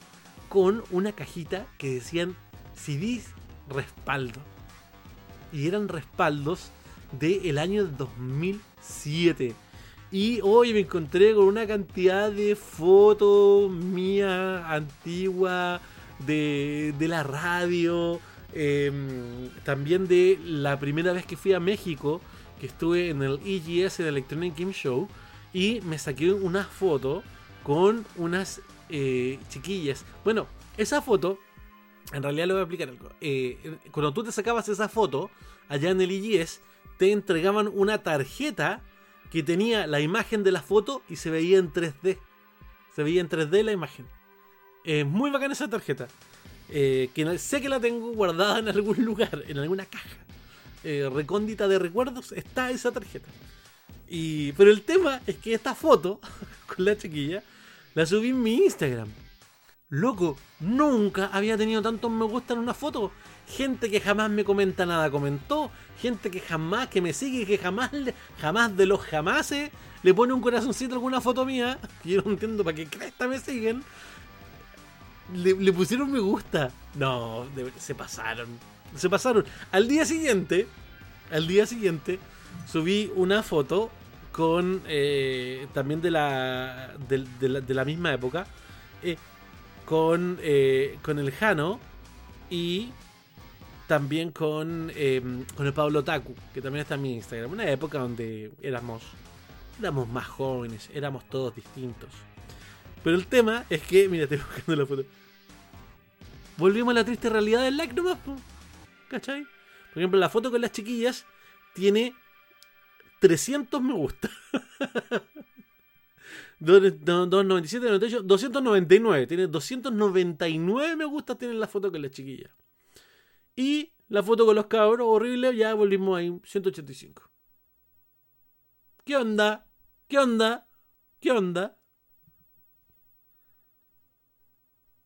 Speaker 1: con una cajita que decían CDs respaldo. Y eran respaldos del año 2007. Y hoy me encontré con una cantidad de fotos mía antigua de, de la radio. Em, también de la primera vez que fui a México, que estuve en el EGS, el Electronic Game Show, y me saqué una foto con unas eh, chiquillas. Bueno, esa foto, en realidad le voy a explicar algo. Eh, cuando tú te sacabas esa foto, allá en el IGS, te entregaban una tarjeta que tenía la imagen de la foto y se veía en 3D. Se veía en 3D la imagen. Es muy bacana esa tarjeta. Eh, que sé que la tengo guardada en algún lugar, en alguna caja. recóndita de recuerdos está esa tarjeta. Y, pero el tema es que esta foto con la chiquilla la subí en mi Instagram. Loco, nunca había tenido tantos me gusta en una foto. Gente que jamás me comenta nada comentó. Gente que jamás, que me sigue, que jamás, jamás de los jamases le pone un corazoncito a alguna foto mía. Que yo no entiendo para qué cresta me siguen. Le, pusieron me gusta. No, se pasaron. Se pasaron. Al día siguiente, al día siguiente, subí una foto con eh, también de la, de, la, misma época eh, con, eh, con el Jano y también con, em, con el Pablo Taku, que también está en mi Instagram. Una época donde éramos, éramos más jóvenes, éramos todos distintos. Pero el tema es que, mira, estoy buscando la foto. Volvimos a la triste realidad del like nomás, ¿cachai? Por ejemplo, la foto con las chiquillas tiene 300 me gusta. 297, 98, 299. Tiene 299 me gusta tiene la foto con la chiquilla. Y la foto con los cabros, horrible, ya volvimos ahí, 185. ¿Qué onda? ¿Qué onda? ¿Qué onda?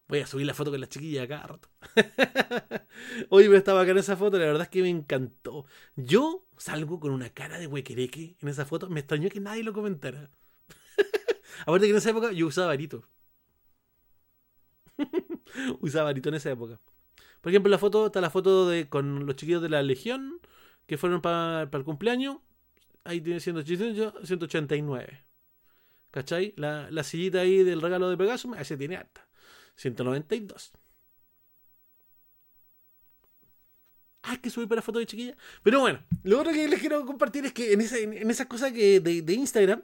Speaker 1: Voy a subir la foto con la chiquilla acá rato. Hoy me estaba acá en esa foto, la verdad es que me encantó. Yo salgo con una cara de huequereque en esa foto. Me extrañó que nadie lo comentara. Aparte que en esa época yo usaba varito. usaba varito en esa época. Por ejemplo, la foto, está la foto de con los chiquillos de la Legión que fueron para el cumpleaños. Ahí tiene 189. ¿Cachai? La, la sillita ahí del regalo de Pegasus, ese tiene alta. 192. Ah, que subí para foto de chiquilla. Pero bueno, lo otro que les quiero compartir es que en esa, en, esa cosa que de, Instagram,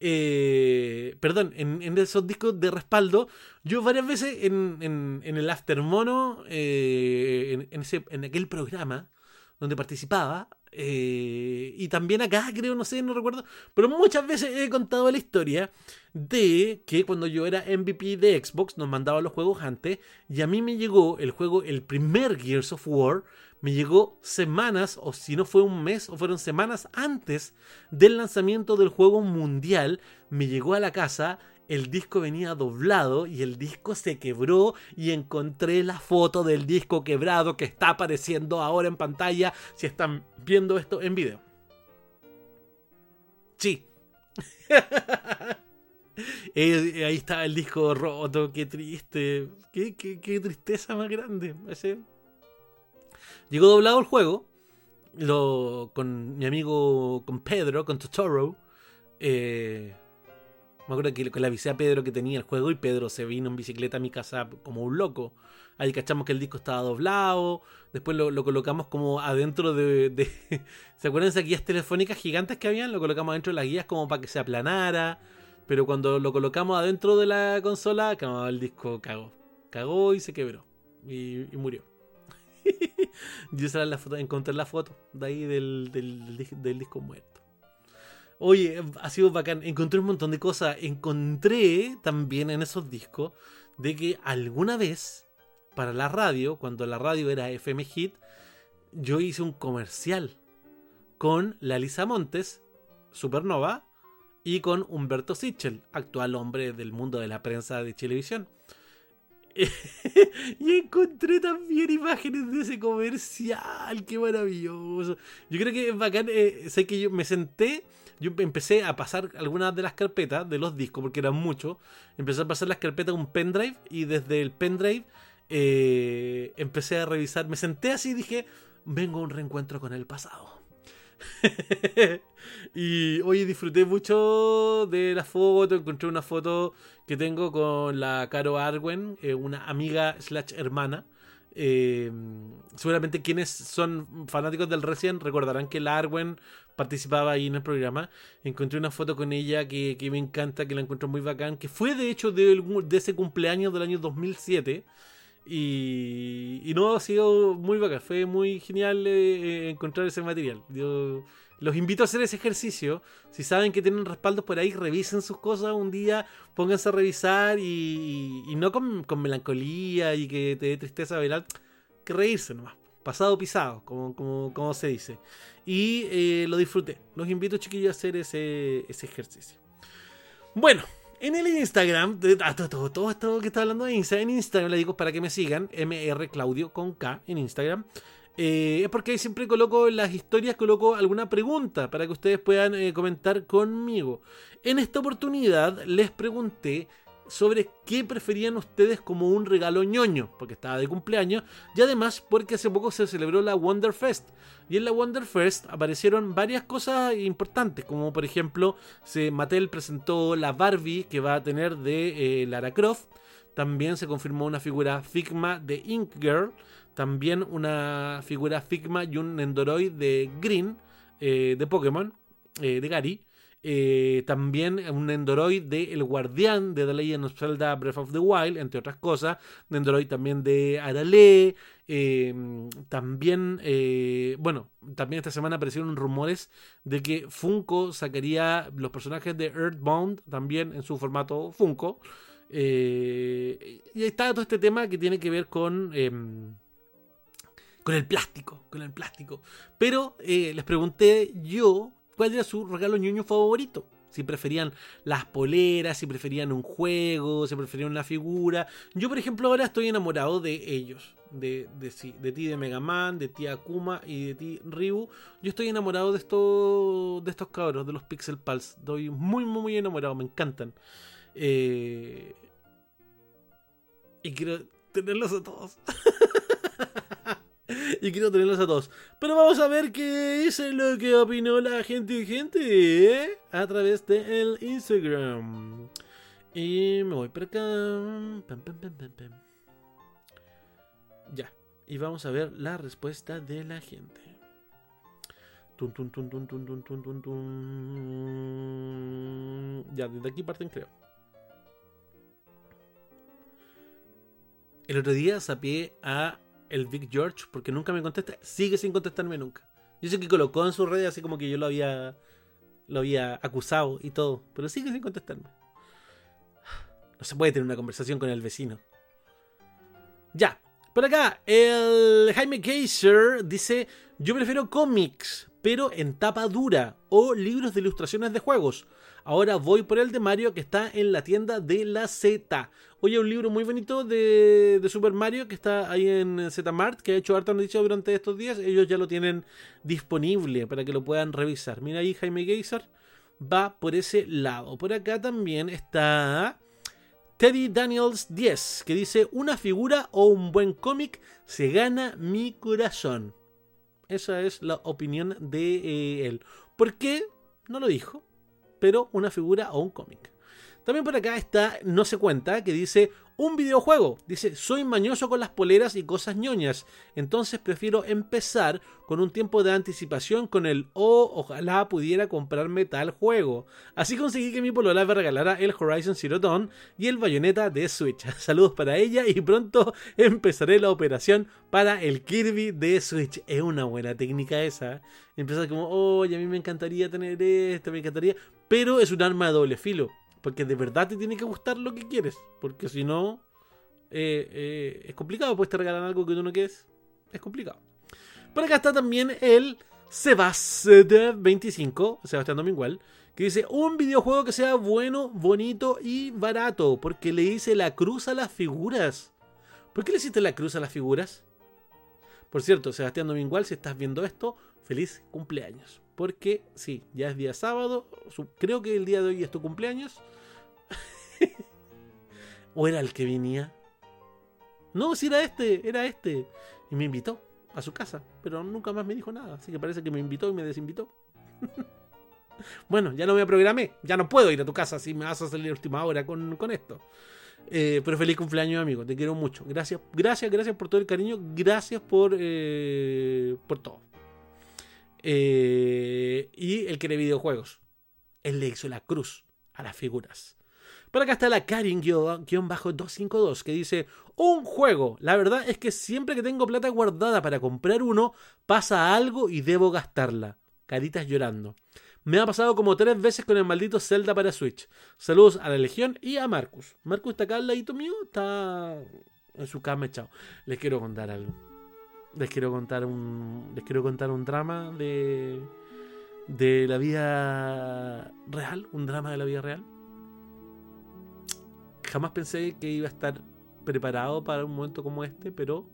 Speaker 1: eh, perdón, en, esos discos de respaldo, yo varias veces en, en el After Mono, eh, en, ese, en aquel programa donde participaba, eh, y también acá, creo, no sé, no recuerdo. Pero muchas veces he contado la historia de que cuando yo era MVP de Xbox nos mandaba los juegos antes. Y a mí me llegó el juego, el primer Gears of War, me llegó semanas, o si no fue un mes, o fueron semanas antes del lanzamiento del juego mundial. Me llegó a la casa el disco venía doblado y el disco se quebró y encontré la foto del disco quebrado que está apareciendo ahora en pantalla si están viendo esto en video. Sí. Eh, ahí está el disco roto, qué triste. Qué, tristeza más grande. Llegó doblado el juego. Lo, con mi amigo, con Pedro, con Totoro. Eh, me acuerdo que le avisé a Pedro que tenía el juego y Pedro se vino en bicicleta a mi casa como un loco. Ahí cachamos que el disco estaba doblado. Después lo, colocamos como adentro de, ¿Se acuerdan de esas guías telefónicas gigantes que habían? Lo colocamos adentro de las guías como para que se aplanara. Pero cuando lo colocamos adentro de la consola, el disco cagó. Cagó y se quebró. Y, murió. Yo la foto, encontré la foto de ahí del, del disco muerto. Oye, ha sido bacán. Encontré un montón de cosas. Encontré también en esos discos de que alguna vez, para la radio, cuando la radio era FM Hit, yo hice un comercial con la Lisa Montes, Supernova, y con Humberto Sichel, actual hombre del mundo de la prensa de televisión. y encontré también imágenes de ese comercial, qué maravilloso. Yo creo que es bacán, eh, sé que yo me senté yo empecé a pasar algunas de las carpetas de los discos, porque eran muchos. Empecé a pasar las carpetas a un pendrive y desde el pendrive eh, empecé a revisar. Me senté así y dije, vengo a un reencuentro con el pasado. y hoy disfruté mucho de la foto. Encontré una foto que tengo con la Caro Arwen, eh, una amiga slash hermana. Eh, seguramente quienes son fanáticos del Resident recordarán que la Arwen participaba ahí en el programa. Encontré una foto con ella que, me encanta, que la encuentro muy bacán, que fue de hecho de, ese cumpleaños del año 2007. Y, no, ha sido muy bacán, fue muy genial eh, encontrar ese material. Yo los invito a hacer ese ejercicio. Si saben que tienen respaldos por ahí, revisen sus cosas un día, pónganse a revisar y, no con, melancolía y que te dé tristeza, ¿verdad? Que reírse nomás pasado pisado, como, como, como se dice. Y eh, lo disfruté. Los invito, chiquillos, a hacer ese, ese ejercicio. Bueno, en el Instagram, todo, todo, esto que está hablando de Instagram, en Instagram le digo para que me sigan, MR Claudio con K en Instagram. Eh, es porque siempre coloco las historias, coloco alguna pregunta para que ustedes puedan eh, comentar conmigo. En esta oportunidad les pregunté sobre qué preferían ustedes como un regalo ñoño, porque estaba de cumpleaños, y además porque hace poco se celebró la Wonderfest. Y en la Wonderfest aparecieron varias cosas importantes, como por ejemplo, se, Mattel presentó la Barbie que va a tener de eh, Lara Croft, también se confirmó una figura Figma de Ink Girl, también una figura Figma y un Endoroid de Green, eh, de Pokémon, eh, de Gary. Eh, también un Endoroid de El Guardián de The Legend of Zelda Breath of the Wild, entre otras cosas. Un Endoroid también de Arale. Eh, también, eh, bueno, también esta semana aparecieron rumores de que Funko sacaría los personajes de Earthbound también en su formato Funko. y ahí está todo este tema que tiene que ver con em, con el plástico, con el plástico. Pero les pregunté yo cuál era su regalo ñoño favorito. Si preferían las poleras, si preferían un juego, si preferían una figura. Yo, por ejemplo, ahora estoy enamorado de ellos. De, de, ti, de Mega Man, de ti Akuma y de ti Ryu. Yo estoy enamorado de estos, de estos cabros, de los Pixel Pals. Estoy muy, muy, muy enamorado, me encantan. Eh, y quiero tenerlos a todos. y quiero tenerlos a todos. Pero vamos a ver qué es lo que opinó la gente, gente, ¿eh? a través del Instagram. Y me voy para acá. ya. Y vamos a ver la respuesta de la gente. Ya, desde aquí parten creo. El otro día sapié a el Big George porque nunca me contesta. Sigue sin contestarme nunca. Yo sé que colocó en su red así como que yo lo había lo había acusado y todo, pero sigue sin contestarme. No se puede tener una conversación con el vecino. Ya, por acá, el Jaime Kaiser dice, yo prefiero cómics, pero en tapa dura, o libros de ilustraciones de juegos. Ahora voy por el de Mario que está en la tienda de la Z. Oye, un libro muy bonito de, Super Mario que está ahí en Z-Mart, que ha hecho harta noticia durante estos días. Ellos ya lo tienen disponible para que lo puedan revisar. Mira ahí Jaime Geyser va por ese lado. Por acá también está Teddy Daniels 10, que dice, una figura o un buen cómic se gana mi corazón. Esa es la opinión de eh, él. ¿Por qué? No lo dijo pero una figura o un cómic. También por acá está No se cuenta, que dice un videojuego. Dice, soy mañoso con las poleras y cosas ñoñas, entonces prefiero empezar con un tiempo de anticipación con el oh, ojalá pudiera comprarme tal juego. Así conseguí que mi polola me regalara el Horizon Zero Dawn y el bayoneta de Switch. Saludos para ella y pronto empezaré la operación para el Kirby de Switch. Es una buena técnica esa. Empezar como, oye, a mí me encantaría tener esto, me encantaría, pero es un arma de doble filo porque de verdad te tiene que gustar lo que quieres. Porque si no, eh, eh, es complicado. Puedes te regalar algo que tú no quieres. Es complicado. Por acá está también el Sebas25, Sebastián Domingual, que dice: Un videojuego que sea bueno, bonito y barato. Porque le hice la cruz a las figuras. ¿Por qué le hiciste la cruz a las figuras? Por cierto, Sebastián Domingual, si estás viendo esto, feliz cumpleaños. Porque sí, ya es día sábado. Creo que el día de hoy es tu cumpleaños. ¿O era el que venía? No, si era este, era este. Y me invitó a su casa, pero nunca más me dijo nada. Así que parece que me invitó y me desinvitó. bueno, ya no me programé. Ya no puedo ir a tu casa si me vas a salir a última hora con, esto. Eh, pero feliz cumpleaños, amigo. Te quiero mucho. Gracias, gracias, gracias por todo el cariño. Gracias por, eh, por todo. Eh, y el que quiere videojuegos. Él le hizo la cruz a las figuras. Por acá está la Karin-252 que dice: Un juego. La verdad es que siempre que tengo plata guardada para comprar uno, pasa algo y debo gastarla. Caritas llorando. Me ha pasado como tres veces con el maldito Zelda para Switch. Saludos a la Legión y a Marcus. Marcus está acá al ladito mío, está en su cama echado. Les quiero contar algo les quiero contar un les quiero contar un drama de de la vida real, un drama de la vida real. Jamás pensé que iba a estar preparado para un momento como este, pero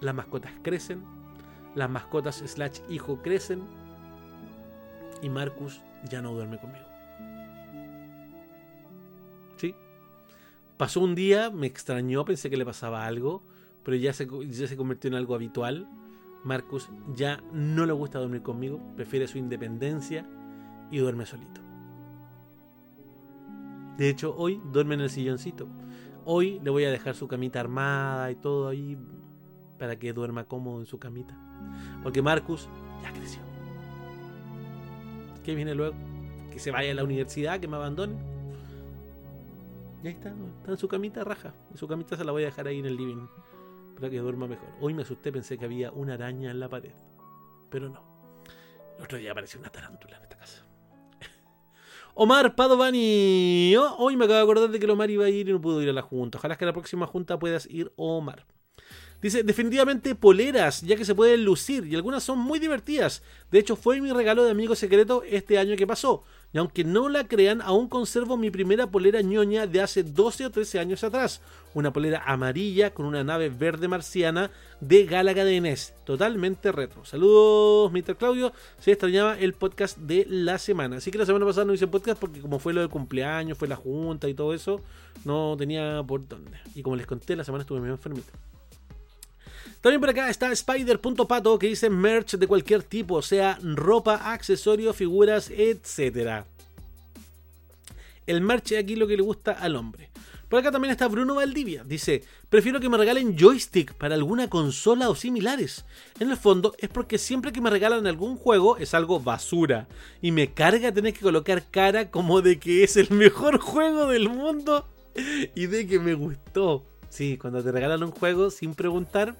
Speaker 1: las mascotas crecen, las mascotas slash hijo crecen y Marcus ya no duerme conmigo. Pasó un día, me extrañó, pensé que le pasaba algo, pero ya se, ya se convirtió en algo habitual. Marcus ya no le gusta dormir conmigo, prefiere su independencia y duerme solito. De hecho, hoy duerme en el silloncito. Hoy le voy a dejar su camita armada y todo ahí para que duerma cómodo en su camita. Porque Marcus ya creció. ¿Qué viene luego? Que se vaya a la universidad, que me abandone. Y ahí está, está en su camita raja. su camita se la voy a dejar ahí en el living para que duerma mejor. Hoy me asusté, pensé que había una araña en la pared. Pero no. El otro día apareció una tarántula en esta casa. Omar Padovani. Oh, hoy me acabo de acordar de que Omar iba a ir y no pudo ir a la junta. Ojalá que la próxima junta puedas ir, Omar. Dice, definitivamente poleras, ya que se pueden lucir y algunas son muy divertidas. De hecho, fue mi regalo de amigo secreto este año que pasó. Y aunque no la crean, aún conservo mi primera polera ñoña de hace 12 o 13 años atrás. Una polera amarilla con una nave verde marciana de Galaga de NES. Totalmente retro. Saludos, Mr. Claudio. Se extrañaba el podcast de la semana. Así que la semana pasada no hice podcast porque como fue lo del cumpleaños, fue la junta y todo eso, no tenía por dónde. Y como les conté, la semana estuve medio enfermito. También por acá está Spider.pato que dice merch de cualquier tipo, sea ropa, accesorios, figuras, etc. El merch es aquí lo que le gusta al hombre. Por acá también está Bruno Valdivia. Dice, prefiero que me regalen joystick para alguna consola o similares. En el fondo es porque siempre que me regalan algún juego es algo basura. Y me carga tener que colocar cara como de que es el mejor juego del mundo y de que me gustó. Sí, cuando te regalan un juego sin preguntar,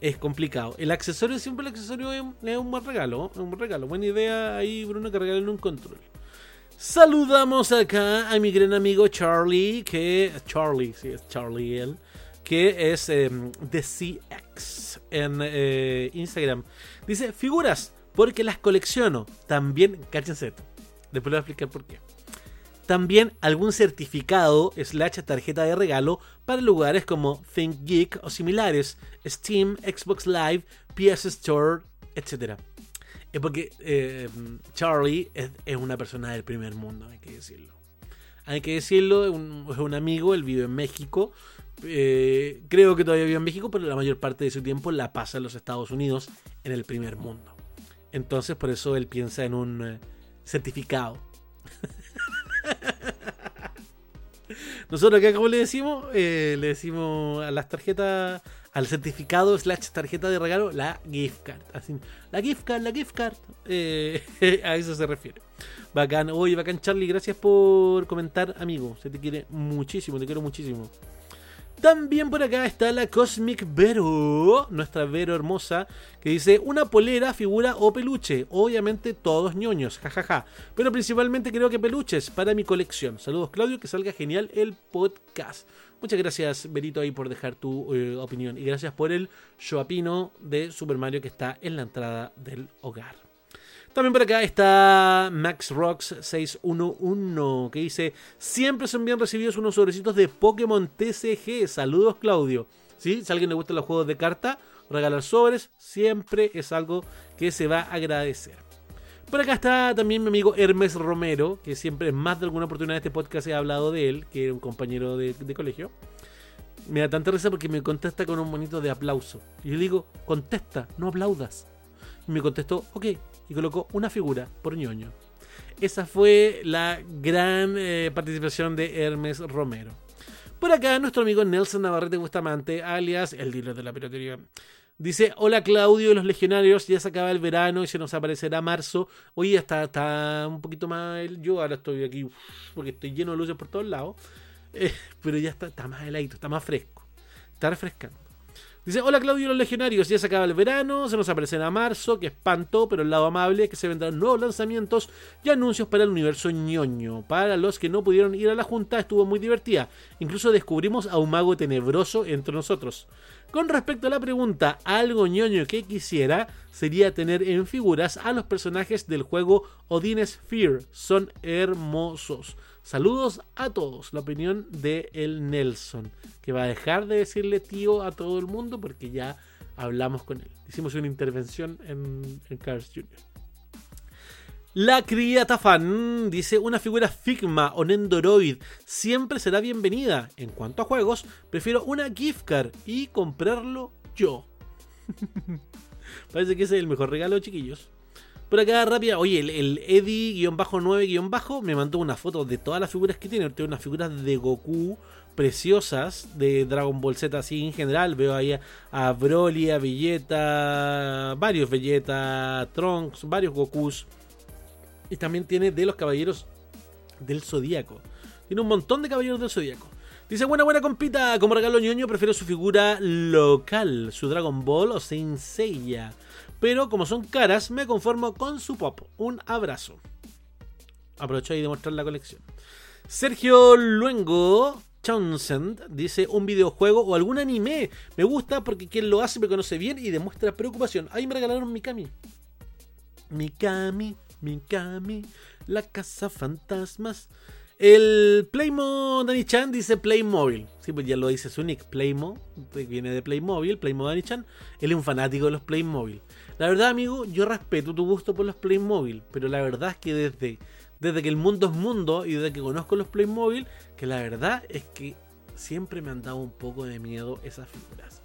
Speaker 1: es complicado. El accesorio, siempre el accesorio es, un buen regalo. Un buen regalo. Buena idea ahí, Bruno, que regalen un control. Saludamos acá a mi gran amigo Charlie, que. Charlie, sí, es Charlie él. Que es eh, The CX en eh, Instagram. Dice: Figuras, porque las colecciono. También, cáchense Después le voy a explicar por qué. También algún certificado slash tarjeta de regalo para lugares como ThinkGeek o similares, Steam, Xbox Live, PS Store, etc. Es porque eh, Charlie es, una persona del primer mundo, hay que decirlo. Hay que decirlo, es un, amigo, él vive en México. Eh, creo que todavía vive en México, pero la mayor parte de su tiempo la pasa en los Estados Unidos, en el primer mundo. Entonces, por eso él piensa en un eh, certificado. Nosotros acá, como le decimos, eh, le decimos a las tarjetas, al certificado slash tarjeta de regalo, la gift card. Así, la gift card, la gift card. Eh, a eso se refiere. Bacán, oye, bacán Charlie, gracias por comentar, amigo. Se te quiere muchísimo, te quiero muchísimo. También por acá está la Cosmic Vero, nuestra Vero hermosa, que dice una polera, figura o peluche. Obviamente todos ñoños, jajaja. Pero principalmente creo que peluches para mi colección. Saludos Claudio, que salga genial el podcast. Muchas gracias Berito ahí por dejar tu eh, opinión. Y gracias por el Joapino de Super Mario que está en la entrada del hogar. También por acá está Max Rocks 611 que dice, siempre son bien recibidos unos sobrecitos de Pokémon TCG. Saludos Claudio. Si a alguien le gustan los juegos de carta, regalar sobres siempre es algo que se va a agradecer. Por acá está también mi amigo Hermes Romero, que siempre en más de alguna oportunidad de este podcast he hablado de él, que era un compañero de, de colegio. Me da tanta risa porque me contesta con un bonito de aplauso. Y yo le digo, contesta, no aplaudas. Y me contestó, ok, y colocó una figura por ñoño. Esa fue la gran eh, participación de Hermes Romero. Por acá, nuestro amigo Nelson Navarrete Bustamante, alias el dealer de la piratería, dice: Hola Claudio, los legionarios, ya se acaba el verano y se nos aparecerá marzo. Hoy está, está un poquito más. Yo ahora estoy aquí porque estoy lleno de luces por todos lados, eh, pero ya está, está más heladito, está más fresco, está refrescando. Dice, hola Claudio los legionarios, ya se acaba el verano, se nos aparecerá marzo, que espanto, pero el lado amable que se vendrán nuevos lanzamientos y anuncios para el universo ñoño. Para los que no pudieron ir a la junta, estuvo muy divertida. Incluso descubrimos a un mago tenebroso entre nosotros. Con respecto a la pregunta, algo ñoño que quisiera sería tener en figuras a los personajes del juego Odin's Fear. Son hermosos. Saludos a todos. La opinión de el Nelson, que va a dejar de decirle tío a todo el mundo porque ya hablamos con él. Hicimos una intervención en, Cars Jr. La cría Tafan dice una figura Figma o Nendoroid siempre será bienvenida. En cuanto a juegos, prefiero una gift card y comprarlo yo. Parece que ese es el mejor regalo, chiquillos. Por acá rápida, oye, el, el Eddie-9- me mandó una foto de todas las figuras que tiene. Tiene unas figuras de Goku preciosas de Dragon Ball Z así en general. Veo ahí a, Broly, a Vegeta, varios Vegeta, Trunks, varios Gokus. Y también tiene de los caballeros del zodíaco. Tiene un montón de caballeros del zodíaco. Dice, buena, buena compita. Como regalo ñoño, prefiero su figura local, su Dragon Ball o Saint Seiya. Pero como son caras, me conformo con su pop. Un abrazo. Aprovecho ahí de mostrar la colección. Sergio Luengo Townsend dice un videojuego o algún anime. Me gusta porque quien lo hace me conoce bien y demuestra preocupación. Ahí me regalaron Mikami. Mikami, Mikami, la casa fantasmas. El Playmo Dani-chan dice Playmobil. Sí, pues ya lo dice su nick. Playmo, viene de Playmobil, Playmo Dani-chan. Él es un fanático de los Playmobil. La verdad, amigo, yo respeto tu gusto por los Playmobil, pero la verdad es que desde, desde que el mundo es mundo y desde que conozco los Playmobil, que la verdad es que siempre me han dado un poco de miedo esas figuras.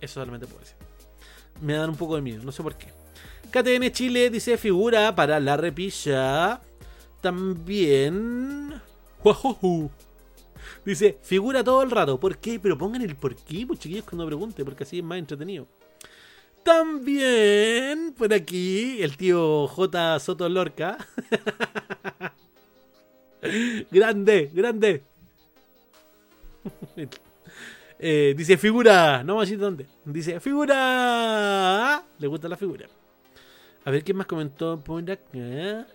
Speaker 1: Eso solamente puedo decir. Me dan un poco de miedo, no sé por qué. KTN Chile dice figura para la repilla. También. Dice, figura todo el rato. ¿Por qué? Pero pongan el por qué, pues chiquillos, cuando pregunte, porque así es más entretenido. También, por aquí, el tío J. Soto Lorca. grande, grande. Eh, dice figura. No decir dónde. Dice figura. Le gusta la figura. A ver quién más comentó.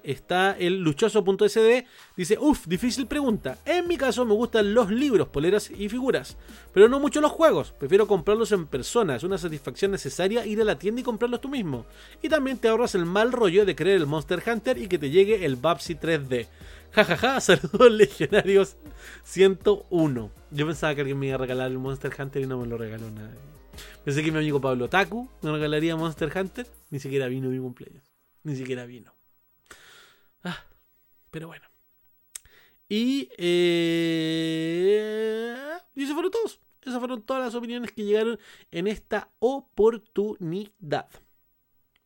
Speaker 1: Está el luchoso.sd. Dice, uff, difícil pregunta. En mi caso me gustan los libros, poleras y figuras. Pero no mucho los juegos. Prefiero comprarlos en persona. Es una satisfacción necesaria ir a la tienda y comprarlos tú mismo. Y también te ahorras el mal rollo de creer el Monster Hunter y que te llegue el Babsy 3D. Jajaja, ja, ja, saludos legionarios 101. Yo pensaba que alguien me iba a regalar el Monster Hunter y no me lo regaló nadie. Pensé que mi amigo Pablo Taku me regalaría Monster Hunter. Ni siquiera vino mi cumpleaños. Ni siquiera vino. Ah, pero bueno. Y, eh, y eso fueron todos. Esas fueron todas las opiniones que llegaron en esta oportunidad.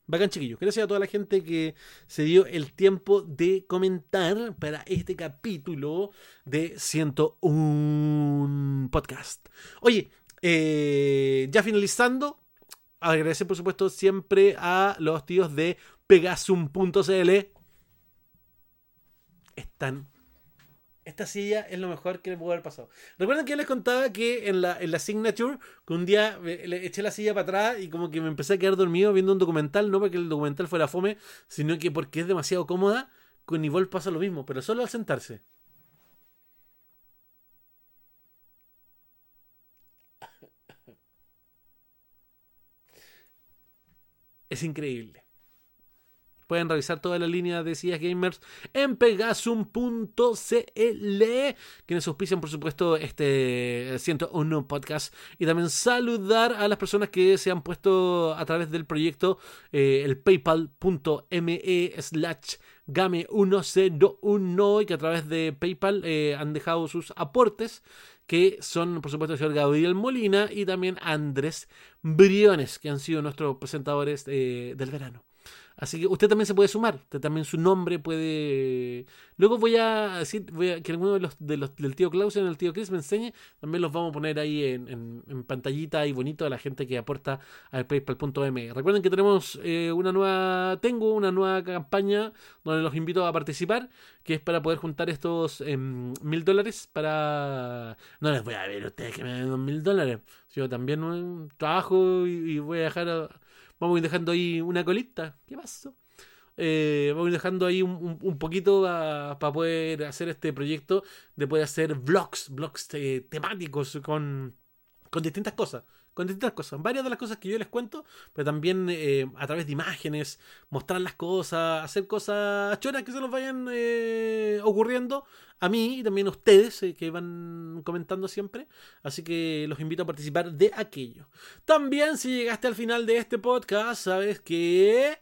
Speaker 1: Bacán, chiquillos. Gracias a toda la gente que se dio el tiempo de comentar para este capítulo de 101 podcast. Oye, eh, ya finalizando, agradecer por supuesto siempre a los tíos de Pegasum.cl. Están. Esta silla es lo mejor que le pudo haber pasado. Recuerden que yo les contaba que en la, en la Signature, que un día le eché la silla para atrás y como que me empecé a quedar dormido viendo un documental, no porque el documental fuera fome, sino que porque es demasiado cómoda. Con Evolve pasa lo mismo, pero solo al sentarse. Es increíble. Pueden revisar toda la línea de sillas gamers en pegasum.cl, quienes auspician, por supuesto, este 101 podcast. Y también saludar a las personas que se han puesto a través del proyecto eh, el paypal.me slash game101 y que a través de PayPal eh, han dejado sus aportes que son, por supuesto, el señor Gabriel Molina y también Andrés Briones, que han sido nuestros presentadores eh, del verano. Así que usted también se puede sumar, usted también su nombre puede... Luego voy a decir voy a, que alguno de los, de los del tío Klaus y el tío Chris me enseñe, también los vamos a poner ahí en, en, pantallita y bonito a la gente que aporta al paypal.m. Recuerden que tenemos eh, una nueva, tengo una nueva campaña donde los invito a participar, que es para poder juntar estos em, mil dólares para... No les voy a ver a ustedes que me den mil dólares, yo también eh, trabajo y, voy a dejar... Vamos a ir dejando ahí una colita. ¿Qué pasó? Eh, vamos a ir dejando ahí un, poquito para poder hacer este proyecto de poder hacer vlogs, vlogs eh, temáticos con, con distintas cosas con distintas cosas. Varias de las cosas que yo les cuento, pero también eh, a través de imágenes, mostrar las cosas, hacer cosas choras que se nos vayan eh, ocurriendo a mí y también a ustedes eh, que van comentando siempre. Así que los invito a participar de aquello. También si llegaste al final de este podcast, sabes que...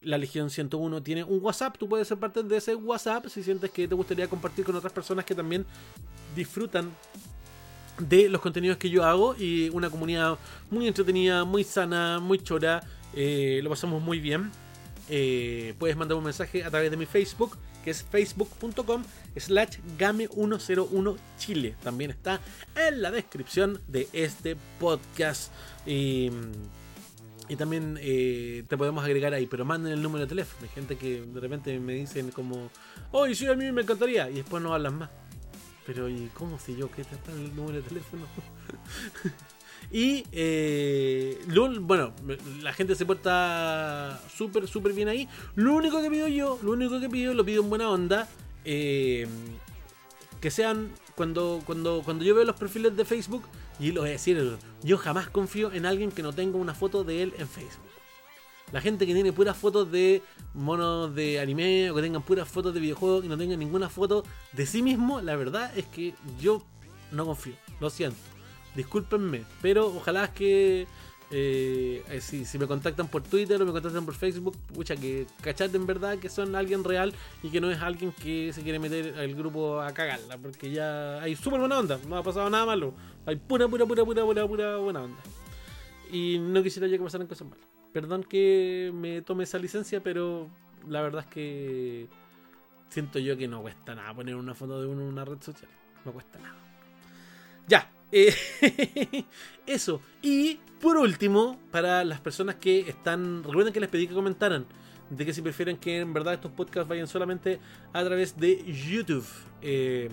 Speaker 1: La Legión 101 tiene un WhatsApp, tú puedes ser parte de ese WhatsApp si sientes que te gustaría compartir con otras personas que también disfrutan de los contenidos que yo hago y una comunidad muy entretenida, muy sana, muy chora. Eh, lo pasamos muy bien. Eh, puedes mandar un mensaje a través de mi Facebook, que es facebook.com slash game101 Chile. También está en la descripción de este podcast. Y, también eh, te podemos agregar ahí, pero manden el número de teléfono. Hay gente que de repente me dicen como, oye, sí, a mí me encantaría. Y después no hablan más. Pero, ¿y cómo sé yo que está el número de teléfono? y, eh, bueno, la gente se porta súper, súper bien ahí. Lo único que pido yo, lo único que pido, lo pido en buena onda. Eh, que sean, cuando, cuando, cuando yo veo los perfiles de Facebook, y lo voy a decir, yo jamás confío en alguien que no tenga una foto de él en Facebook. La gente que tiene puras fotos de monos de anime o que tengan puras fotos de videojuegos y no tengan ninguna foto de sí mismo, la verdad es que yo no confío. Lo siento. Discúlpenme. Pero ojalá que eh, eh, si, me contactan por Twitter o me contactan por Facebook, pucha, que cachate en verdad que son alguien real y que no es alguien que se quiere meter al grupo a cagarla, porque ya hay súper buena onda, no ha pasado nada malo, hay pura, pura, pura, pura, pura, pura buena onda. Y no quisiera ya que pasaran cosas malas. Perdón que me tome esa licencia, pero la verdad es que siento yo que no cuesta nada poner una foto de uno en una red social, no cuesta nada. Ya, eh, eso. Y por último, para las personas que están. Recuerden que les pedí que comentaran de que si prefieren que en verdad estos podcasts vayan solamente a través de YouTube. Em,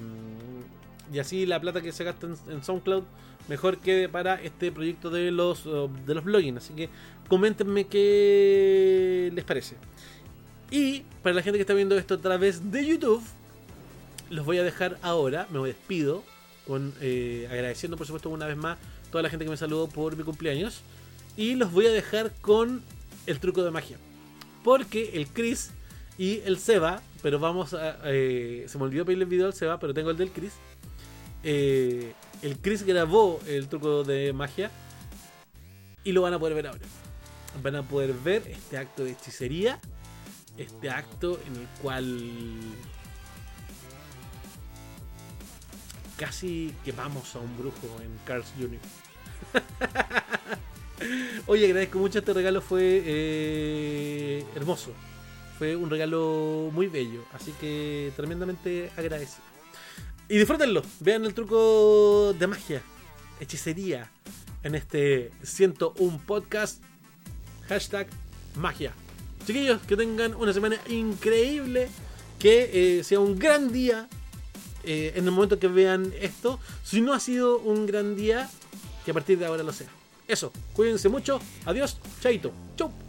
Speaker 1: y así la plata que se gasta en, SoundCloud mejor quede para este proyecto de los, de los blogging. Así que coméntenme qué les parece. Y para la gente que está viendo esto a través de YouTube, los voy a dejar ahora, me despido eh, agradeciendo por supuesto una vez más toda la gente que me saludó por mi cumpleaños. Y los voy a dejar con el truco de magia. Porque el Chris y el Seba, pero vamos a... Eh, se me olvidó pedirle el video al Seba, pero tengo el del Chris. Eh, el Chris grabó el truco de magia y lo van a poder ver ahora. Van a poder ver este acto de hechicería, este acto en el cual casi quemamos a un brujo en Cars Jr. Oye, agradezco mucho este regalo, fue eh, hermoso. Fue un regalo muy bello, así que tremendamente agradecido. Y disfrútenlo, vean el truco de magia, hechicería, en este 101 podcast. Hashtag magia. Chiquillos, que tengan una semana increíble, que eh, sea un gran día eh, en el momento que vean esto. Si no ha sido un gran día, que a partir de ahora lo sea. Eso, cuídense mucho. Adiós, chaito. Chau.